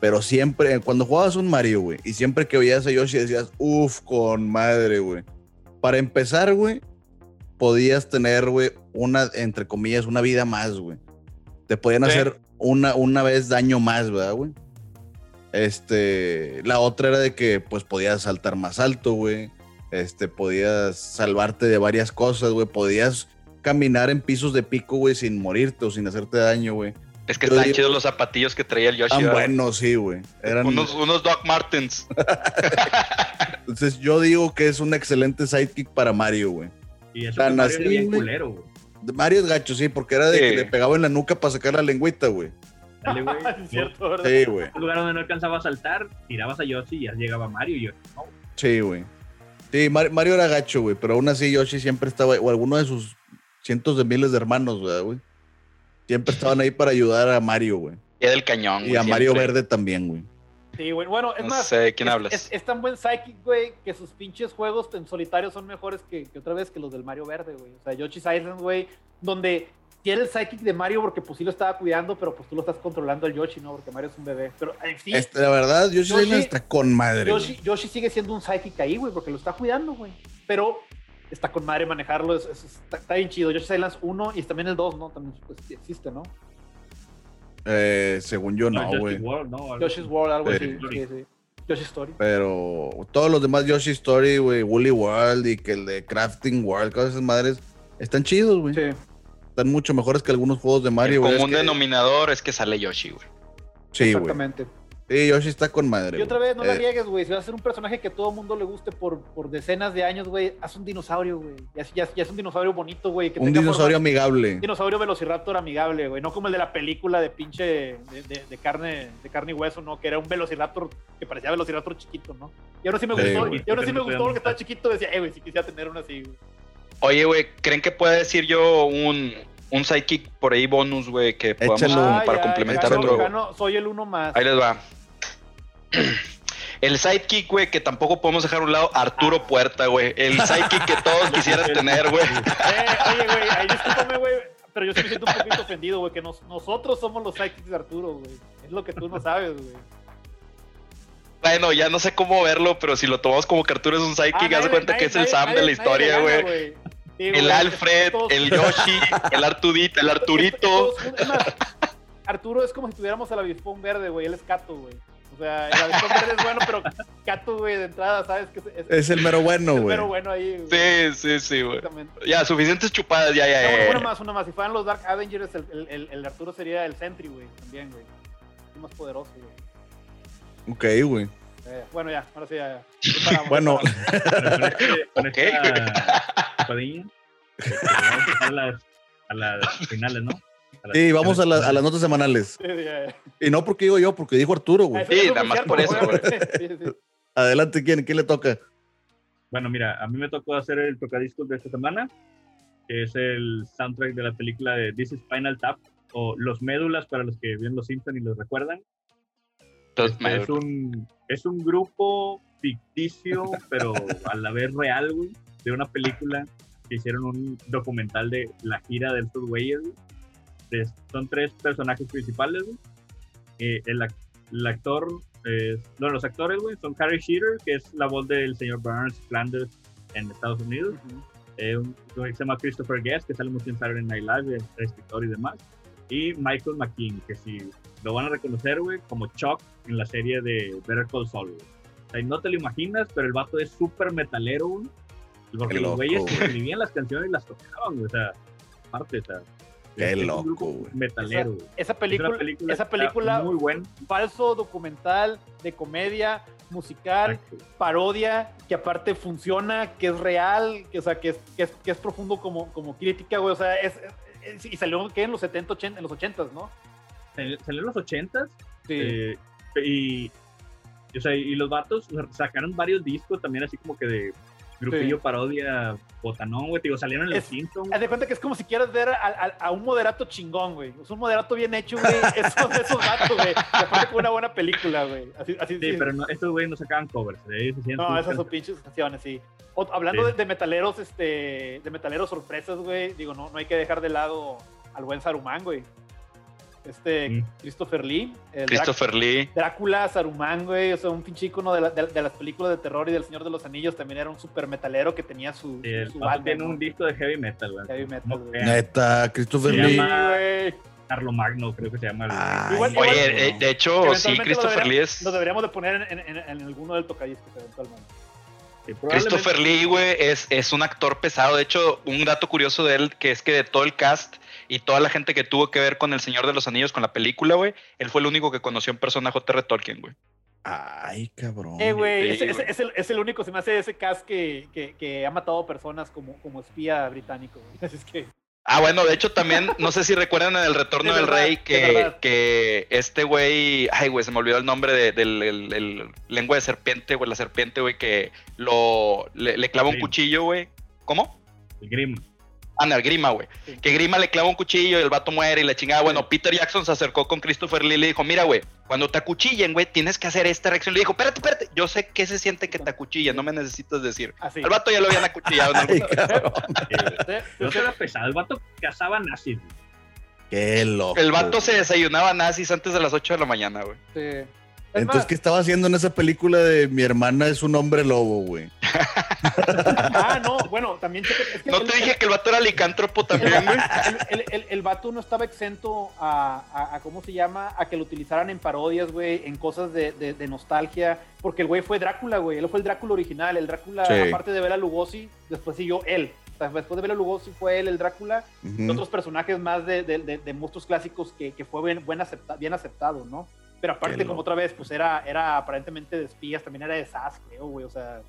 Pero siempre, cuando jugabas un Mario, güey, y siempre que veías a Yoshi decías, uff, con madre, güey. Para empezar, güey, podías tener, güey, una, entre comillas, una vida más, güey. Te podían Sí. hacer una, una vez daño más, ¿verdad, güey? Este, la otra era de que, pues, podías saltar más alto, güey. Este, podías salvarte de varias cosas, güey. Podías caminar en pisos de pico, güey, sin morirte o sin hacerte daño, güey. Es que Yo están digo- chidos los zapatillos que traía el Yoshi. Tan buenos, sí, güey. Eran, Unos, unos Doc Martens. Entonces, yo digo que es un excelente sidekick para Mario, güey. Y eso Tan Mario así, era bien culero, güey. Mario es gacho, sí, porque era de Sí. que le pegaba en la nuca para sacar la lengüita, güey. Dale, güey. Sí, es cierto, ¿verdad? Sí, güey. Un lugar donde no alcanzaba a saltar, tirabas a Yoshi y ya llegaba Mario y Yoshi. No, Sí, güey. Sí, Mar- Mario era gacho, güey, pero aún así Yoshi siempre estaba, o alguno de sus cientos de miles de hermanos, ¿verdad, güey. Siempre estaban ahí para ayudar a Mario, güey. Y del cañón, Y güey, a Mario. Verde también, güey. Sí, güey. Bueno, es No más. sé de quién es, hablas. Es, es tan buen psychic, güey, que sus pinches juegos en solitario son mejores que, que otra vez que los del Mario Verde, güey. O sea, Yoshi's Island, güey, donde tiene el psychic de Mario porque pues sí lo estaba cuidando, pero pues tú lo estás controlando el Yoshi, ¿no? Porque Mario es un bebé. Pero en sí, Este, la verdad, Yoshi, Yoshi- Island está con madre. Yoshi, güey. Yoshi sigue siendo un psychic ahí, güey, porque lo está cuidando, güey. Pero está con madre manejarlo, es- es- está, está bien chido. Yoshi's Island 1 y también el 2, ¿no? También pues, existe, ¿no? Eh, según yo, no, Yoshi's güey. World, ¿no? Algo Yoshi's. World, algo Sí. así. Sí, sí. Yoshi's Story. Pero todos los demás Yoshi Story, güey, Woolly World y que el de Crafting World, todas esas madres, están chidos, güey. Sí. Están mucho mejores que algunos juegos de Mario, güey. Es que- denominador es que sale Yoshi, güey. Sí, güey. Exactamente. Sí, Yoshi está con madre. Y otra vez, no la Eh, riegues, güey. Si vas a ser un personaje que a todo mundo le guste por, por decenas de años, güey, haz un dinosaurio, güey. Ya, ya- ya es un dinosaurio bonito, güey. un tenga dinosaurio forma- amigable. Un dinosaurio velociraptor amigable, güey. No como el de la película de pinche de, de- de carne de carne y hueso, ¿no? Que era un velociraptor que parecía velociraptor chiquito, ¿no? Y ahora sí me Sí, gustó. y ahora sí me no gustó porque estaba chiquito. Decía, eh, güey, si quisiera tener uno así, güey. Oye, güey, ¿creen que pueda decir yo un, un sidekick por ahí bonus, güey, que podamos Échalo. para ay, complementar gano- otro? gano- soy el uno más. Ahí les va. El sidekick, güey, que tampoco podemos dejar a un lado, Arturo Puerta, güey. El sidekick que todos quisieran tener, güey. Eh, oye, güey, ahí discúlpame, güey. Pero yo sí me siento un poquito ofendido, güey, que nos- nosotros somos los sidekicks de Arturo, güey. Es lo que tú no sabes, güey. Bueno, ya no sé cómo verlo, pero si lo tomamos como que Arturo es un sidekick, Ah, haz de cuenta nadie- que es el nadie- Sam de la historia, güey. Sí, El Alfred, todos- el Yoshi, el Artudito, el Arturito. es Arturo es como si tuviéramos al avispón verde, güey. Él es Cato, güey. O sea, el avispón verde es bueno, pero Cato, güey, de entrada, ¿sabes? Que es, es- el mero bueno, es güey. mero bueno ahí, güey. Sí, sí, sí, güey. Exactamente. Ya, suficientes chupadas, ya, ya, No, ya. una, una ya. más, una más. Si fueran los Dark Avengers, el, el, el- el Arturo sería el Sentry, güey. También, güey. Es más poderoso, güey. Ok, güey. Eh, bueno, ya, ahora sí, ya. ya. Ya paramos, Bueno, ya con, este, esta a pasar a las, a las finales, ¿no? Sí, vamos a, las- la- a las notas semanales. Sí, sí, ya. Y no porque digo yo, porque dijo Arturo, güey. Sí, nada más por eso, güey. Adelante, ¿quién? ¿Quién le toca? Bueno, mira, a mí me tocó hacer el tocadiscos de esta semana, que es el soundtrack de la película de This is Final Tap, o Los Médulas para los que ven Los Simpsons y los recuerdan. Este, es, un, es un grupo ficticio, pero a la vez real, güey, de una película que hicieron un documental de la gira de estos güeyes, güey. Es- Son tres personajes principales, güey. Eh, el, el actor, es- no, los actores, güey, son Harry Shearer, que es la voz del señor Burns Flanders en Estados Unidos. Ujú. Eh, un güey que se llama Christopher Guest, que sale mucho en Saturday Night Live, es escritor y demás. Y Michael McKean, que si lo van a reconocer, güey, como Chuck en la serie de Better Call Saul, güey. O sea, y no te lo imaginas, pero el vato es súper metalero, güey. Porque los güeyes güey. escribían las canciones y las tocaban, güey. O sea, aparte, o sea. Qué es un loco, güey. Metalero, güey. Esa Es una película, esa película muy buena. falso documental de comedia musical, parodia, que aparte funciona, que es real, que, o sea, que es, que es, que es profundo como, como crítica, güey. O sea, es, es- y salió ¿qué? en los 70, 80, en los 80, ¿no? Salió salió en los 80 Sí. Eh, y, o sea, y los vatos sacaron varios discos también así como que de grupillo Sí. parodia botanón, güey. te Digo, salieron en los Simpsons. Haz de cuenta que es como si quieras ver a, a- a un moderato chingón, güey. Es un moderato bien hecho, güey. Esos, esos vatos, güey. Aparte con una buena película, güey. Así, así Sí, sí. pero no, estos güeyes no sacaban covers. eh, No, esas son pinches canciones, sí. O- hablando Sí. de, de metaleros, este, de metaleros sorpresas, güey. Digo, no, no hay que dejar de lado al buen Saruman, güey. Este, Mm. Christopher Lee. el Christopher Lee. Drá- Drácula, Saruman, güey. O sea, un pinche icono de, la- de- de las películas de terror y del Señor de los Anillos. También era un super metalero que tenía su, Sí, su vato banda, tiene ¿no? un disco de heavy metal, güey. Heavy metal, güey. Neta, Christopher Se Lee. Llama-. Carlo Magno, creo que se llama. Igual- igual- Oye, no. eh, de hecho, sí, Christopher Lee es. Lo deberíamos de poner en, en- en- en alguno del tocadiscos eventualmente. Sí, Christopher Lee, güey, es, es un actor pesado. De hecho, un dato curioso de él, que es que de todo el cast y toda la gente que tuvo que ver con El Señor de los Anillos, con la película, güey, él fue el único que conoció en persona a J.R. Tolkien, güey. Ay, cabrón. Eh, güey, es, el, es el único, se me hace ese cast que, que, que ha matado personas como, como espía británico, güey. Así es que. Ah, bueno, de hecho también, no sé si recuerdan en El Retorno del verdad, Rey que, que este güey, ay, güey, se me olvidó el nombre de- del el- el lengua de serpiente, güey, la serpiente, güey, que lo le, le clava un cuchillo, güey. ¿Cómo? El Grimm. Ah, no, el Grima, güey. Sí. Que Grima le clava un cuchillo y el vato muere y la chingada. Bueno, Peter Jackson se acercó con Christopher Lee y le dijo, mira, güey, cuando te acuchillen, güey, tienes que hacer esta reacción. Le dijo, espérate, espérate, yo sé qué se siente que te acuchillen, no me necesitas decir. Así. Al vato ya lo habían acuchillado en Ay, No sí, era pesado. El vato cazaba nazis. güey. Qué loco. El vato se desayunaba nazis antes de las 8 de la mañana, güey. sí. Es Entonces, ¿qué estaba haciendo en esa película de mi hermana es un hombre lobo, güey? Ah, no, bueno, también checa- es que No el- te dije que el vato era licántropo también, güey. el, el- el- el vato no estaba exento a, a- a, ¿cómo se llama? A que lo utilizaran en parodias, güey, en cosas de, de- de nostalgia, porque el güey fue Drácula, güey, él fue el Drácula original, el Drácula, Sí. aparte de Bela Lugosi, después siguió él. O sea, después de Bela Lugosi fue él el Drácula, y otros personajes más de, de- de- de monstruos clásicos que, que fue bien, buen acepta- bien aceptado, ¿no? Pero aparte, como otra vez, pues era, era aparentemente de espías, también era de SAS, creo, güey, o sea,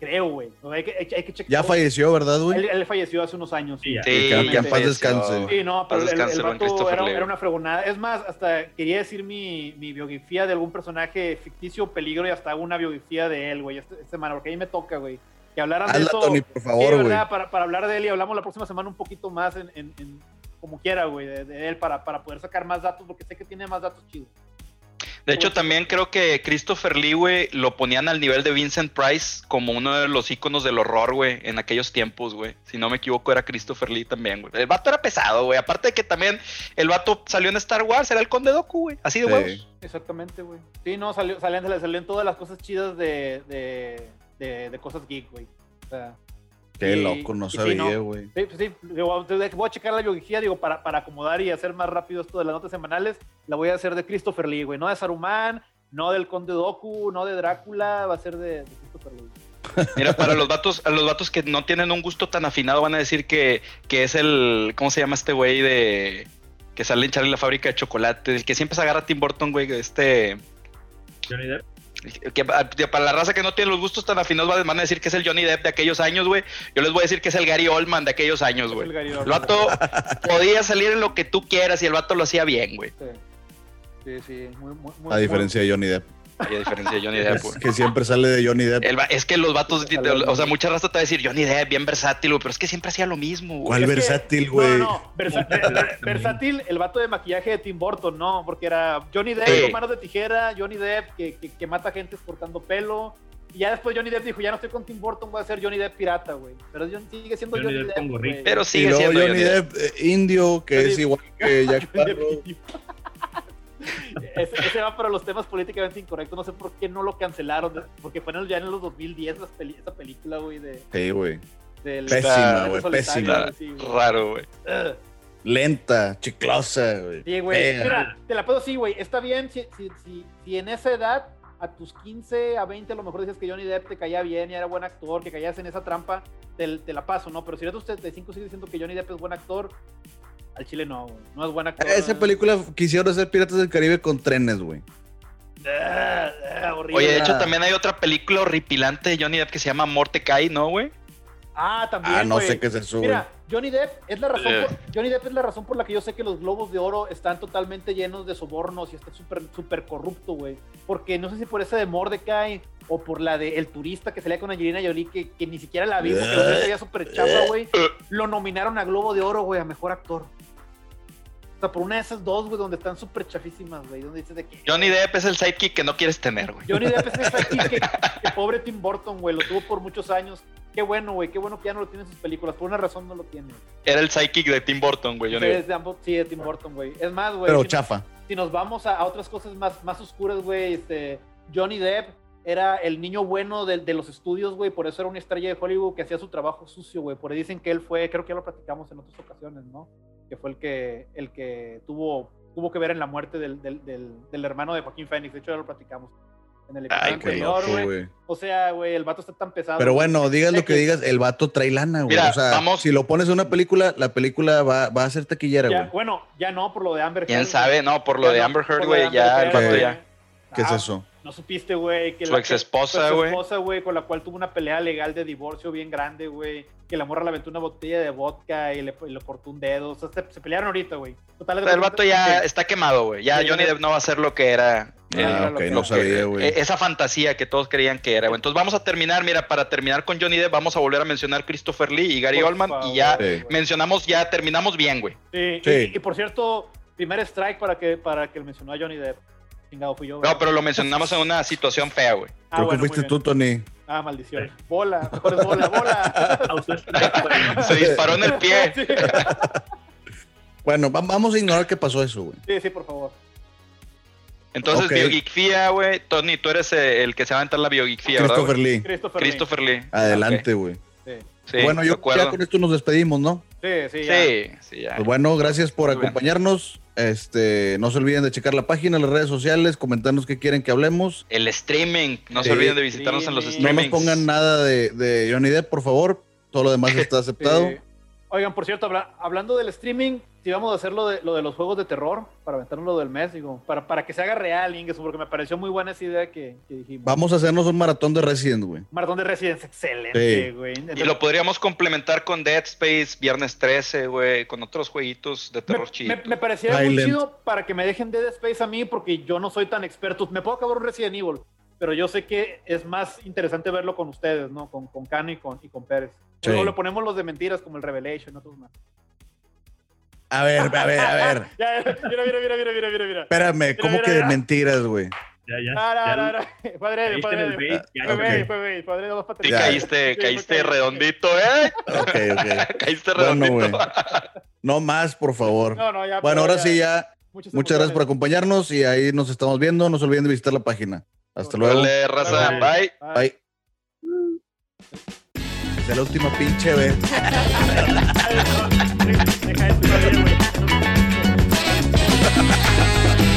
creo, güey. O sea, hay, que, hay, que- hay que checar. Ya falleció, ¿verdad, güey? Él, él falleció hace unos años. Sí, ya. Sí, Que- que en paz descanse. Sí, no, pero Paz el, el vato era, era una fregonada. Es más, hasta quería decir mi, mi biografía de algún personaje ficticio, peligro, y hasta una biografía de él, güey, esta, semana, porque ahí me toca, güey. Que hablaran de Hazla, eso. Tony, por favor, güey. Para, para hablar de él y hablamos la próxima semana un poquito más en, en- en- como quiera, güey, de, de él, para, para poder sacar más datos, porque sé que tiene más datos chidos. De hecho, también creo que Christopher Lee, güey, lo ponían al nivel de Vincent Price como uno de los íconos del horror, güey, en aquellos tiempos, güey. Si no me equivoco, era Christopher Lee también, güey. El vato era pesado, güey. Aparte de que también el vato salió en Star Wars, era el Conde Doku, güey. Así de Sí. huevos. Exactamente, güey. Sí, no, salió, salían, salían todas las cosas chidas de, de, de, de cosas geek, güey. O sea, Qué y- loco, no sí, sabía, no. güey. Sí, pues sí, digo, voy a checar la biografía, digo, para, para acomodar y hacer más rápido esto de las notas semanales, la voy a hacer de Christopher Lee, güey, no de Saruman, no del Conde Doku, no de Drácula, va a ser de, de Christopher Lee. Mira, para los vatos, a los vatos que no tienen un gusto tan afinado van a decir que, que es el, ¿cómo se llama este güey de que sale en Charlie la fábrica de chocolate? El que siempre se agarra a Tim Burton, güey, este, Johnny Depp. Que, para la raza que no tiene los gustos tan afinados van a decir que es el Johnny Depp de aquellos años, güey. Yo les voy a decir que es el Gary Oldman de aquellos años, güey. El, el, vato podía salir en lo que tú quieras y el vato lo hacía bien, güey. Sí, sí, muy, muy, A diferencia de Johnny Depp. Y a diferencia de Johnny Depp, Que siempre sale de Johnny Depp. es que los vatos, o sea, mucha raza te va a decir Johnny Depp, bien versátil, güey, pero es que siempre hacía lo mismo, güey. ¿Cuál versátil, güey? No, no, versátil, el vato de maquillaje de Tim Burton, ¿no? Porque era Johnny Depp con manos de tijera, Johnny Depp que, que, mata gente cortando pelo. Y ya después Johnny Depp dijo, ya no estoy con Tim Burton, voy a ser Johnny Depp pirata, güey. Pero sigue siendo Johnny, Depp. pero sigue siendo Johnny, Depp, eh, indio, que es igual que Jack Sparrow. Ese, va para los temas políticamente incorrectos. No sé por qué no lo cancelaron. Porque fue ya en los 2010 esa película, güey. De, sí, güey. Pésima, güey. Pésima. Raro, güey. Lenta, chiclosa, güey. Sí, güey. Mira, te la puedo decir, güey. Está bien si, si, si, si, en esa edad, a tus 15 a 20, a lo mejor dices que Johnny Depp te caía bien y era buen actor, que caías en esa trampa, te, te la paso, ¿no? Pero si eres tus 35 sigues diciendo que Johnny Depp es buen actor, al chile no, güey. No es buena actor. Esa película quisieron hacer Piratas del Caribe con trenes, güey. Ah, ah, Oye, de hecho también hay otra película horripilante de Johnny Depp que se llama Mordecai, ¿no, güey? Ah, también. Ah, no sé qué es eso. Mira, Johnny Depp es la razón por, Johnny Depp es la razón por la que yo sé que los globos de oro están totalmente llenos de sobornos y está súper súper corrupto, güey. Porque no sé si por esa de Mordecai o por la de El turista que salía con Angelina Jolie que, que ni siquiera la vi porque lo veía súper chapa, güey. Lo nominaron a Globo de Oro, güey, a mejor actor por una de esas dos, güey, donde están súper chafísimas, güey. Donde dices de que. Johnny Depp es el sidekick que no quieres tener, güey. Johnny Depp es el sidekick que, pobre Tim Burton, güey, lo tuvo por muchos años. Qué bueno, güey, qué bueno que ya no lo tiene en sus películas. Por una razón no lo tiene. Era el sidekick de Tim Burton, güey, sí, sí, de Tim Burton, güey. Es más, güey. Pero chafa. si nos vamos a, otras cosas más, más oscuras, güey, este. Johnny Depp era el niño bueno de, de los estudios, güey. Por eso era una estrella de Hollywood que hacía su trabajo sucio, güey. Por ahí dicen que él fue, creo que ya lo platicamos en otras ocasiones, ¿no? que fue el que, el que tuvo, tuvo que ver en la muerte del, del, del, hermano de Joaquín Phoenix. De hecho, ya lo platicamos en el episodio anterior, güey. O sea, güey, el vato está tan pesado. Pero bueno, digas lo que digas, el vato trae lana, güey. O sea, si lo pones en una película, la película va, va a ser taquillera, güey. Bueno, ya no por lo de Amber Heard. ¿Quién sabe? No, por lo de Amber Heard, güey, ya el vato ya. ¿Qué es ah, eso? No supiste, güey. Que su ex esposa, güey. Su esposa, güey, con la cual tuvo una pelea legal de divorcio bien grande, güey. Que la morra le aventó una botella de vodka y le, cortó un dedo. O sea, se, pelearon ahorita, güey. El vato ya está quemado, güey. Ya Johnny Depp no va a ser lo que era. Ah, ok, no sabía, güey. E, esa fantasía que todos creían que era, güey. Entonces vamos a terminar, mira, para terminar con Johnny Depp, vamos a volver a mencionar Christopher Lee y Gary Oldman. Y ya mencionamos, ya terminamos bien, güey. Sí, sí. Y, por cierto, primer strike para que, para que mencionó a Johnny Depp. No, pero lo mencionamos en una situación fea, güey. Ah, Creo que fuiste tú, Tony. Ah, maldición. Bola, bola, bola. Se disparó en el pie. bueno, vamos a ignorar qué pasó eso, güey. Sí, sí, por favor. Entonces, okay. güey. Tony, tú eres eh, el que se va a entrar la biogeekfia, ¿verdad? Christopher Lee. Christopher, Lee. Adelante, güey. Sí. bueno, yo ya con esto nos despedimos, ¿no? Sí, sí, ya. Sí, sí, ya. Pues bueno, gracias por acompañarnos. Este, no se olviden de checar la página, las redes sociales, comentarnos qué quieren que hablemos. El streaming, no se olviden de visitarnos en los streamings. No nos pongan nada de, de Johnny Depp, por favor. Todo lo demás está aceptado. Oigan, por cierto, hablando del streaming, si vamos a hacer lo de, lo de los juegos de terror, para aventarnos lo del mes, digo, para, para que se haga real, Inges, porque me pareció muy buena esa idea que, dijimos. Vamos a hacernos un maratón de Resident, güey. Maratón de Resident, excelente, güey. Y lo podríamos complementar con Dead Space, Viernes 13, güey, con otros jueguitos de terror chido. Me, parecía muy chido para que me dejen Dead Space a mí, porque yo no soy tan experto. Me puedo acabar un Resident Evil, pero yo sé que es más interesante verlo con ustedes, ¿no? Con, con Cano y con, y con Pérez. Luego le ponemos los de mentiras como el Revelation, otros más. A ver, a ver, a ver. mira, mira, mira, mira, mira, mira, mira. Espérame, ¿cómo que de mentiras, güey? Ya, ya. No, no, no, Padre, padre. Fue fue Padre, dos Sí, caíste, caíste redondito, ¿eh? Ok, ok. caíste redondito. no más, por favor. No, no, ya. Bueno, ahora sí ya. Muchas gracias por acompañarnos y ahí nos estamos viendo. No se olviden de visitar la página. Hasta luego. Dale, raza. Bye. Bye. Bye. Bye. La última pinche vez.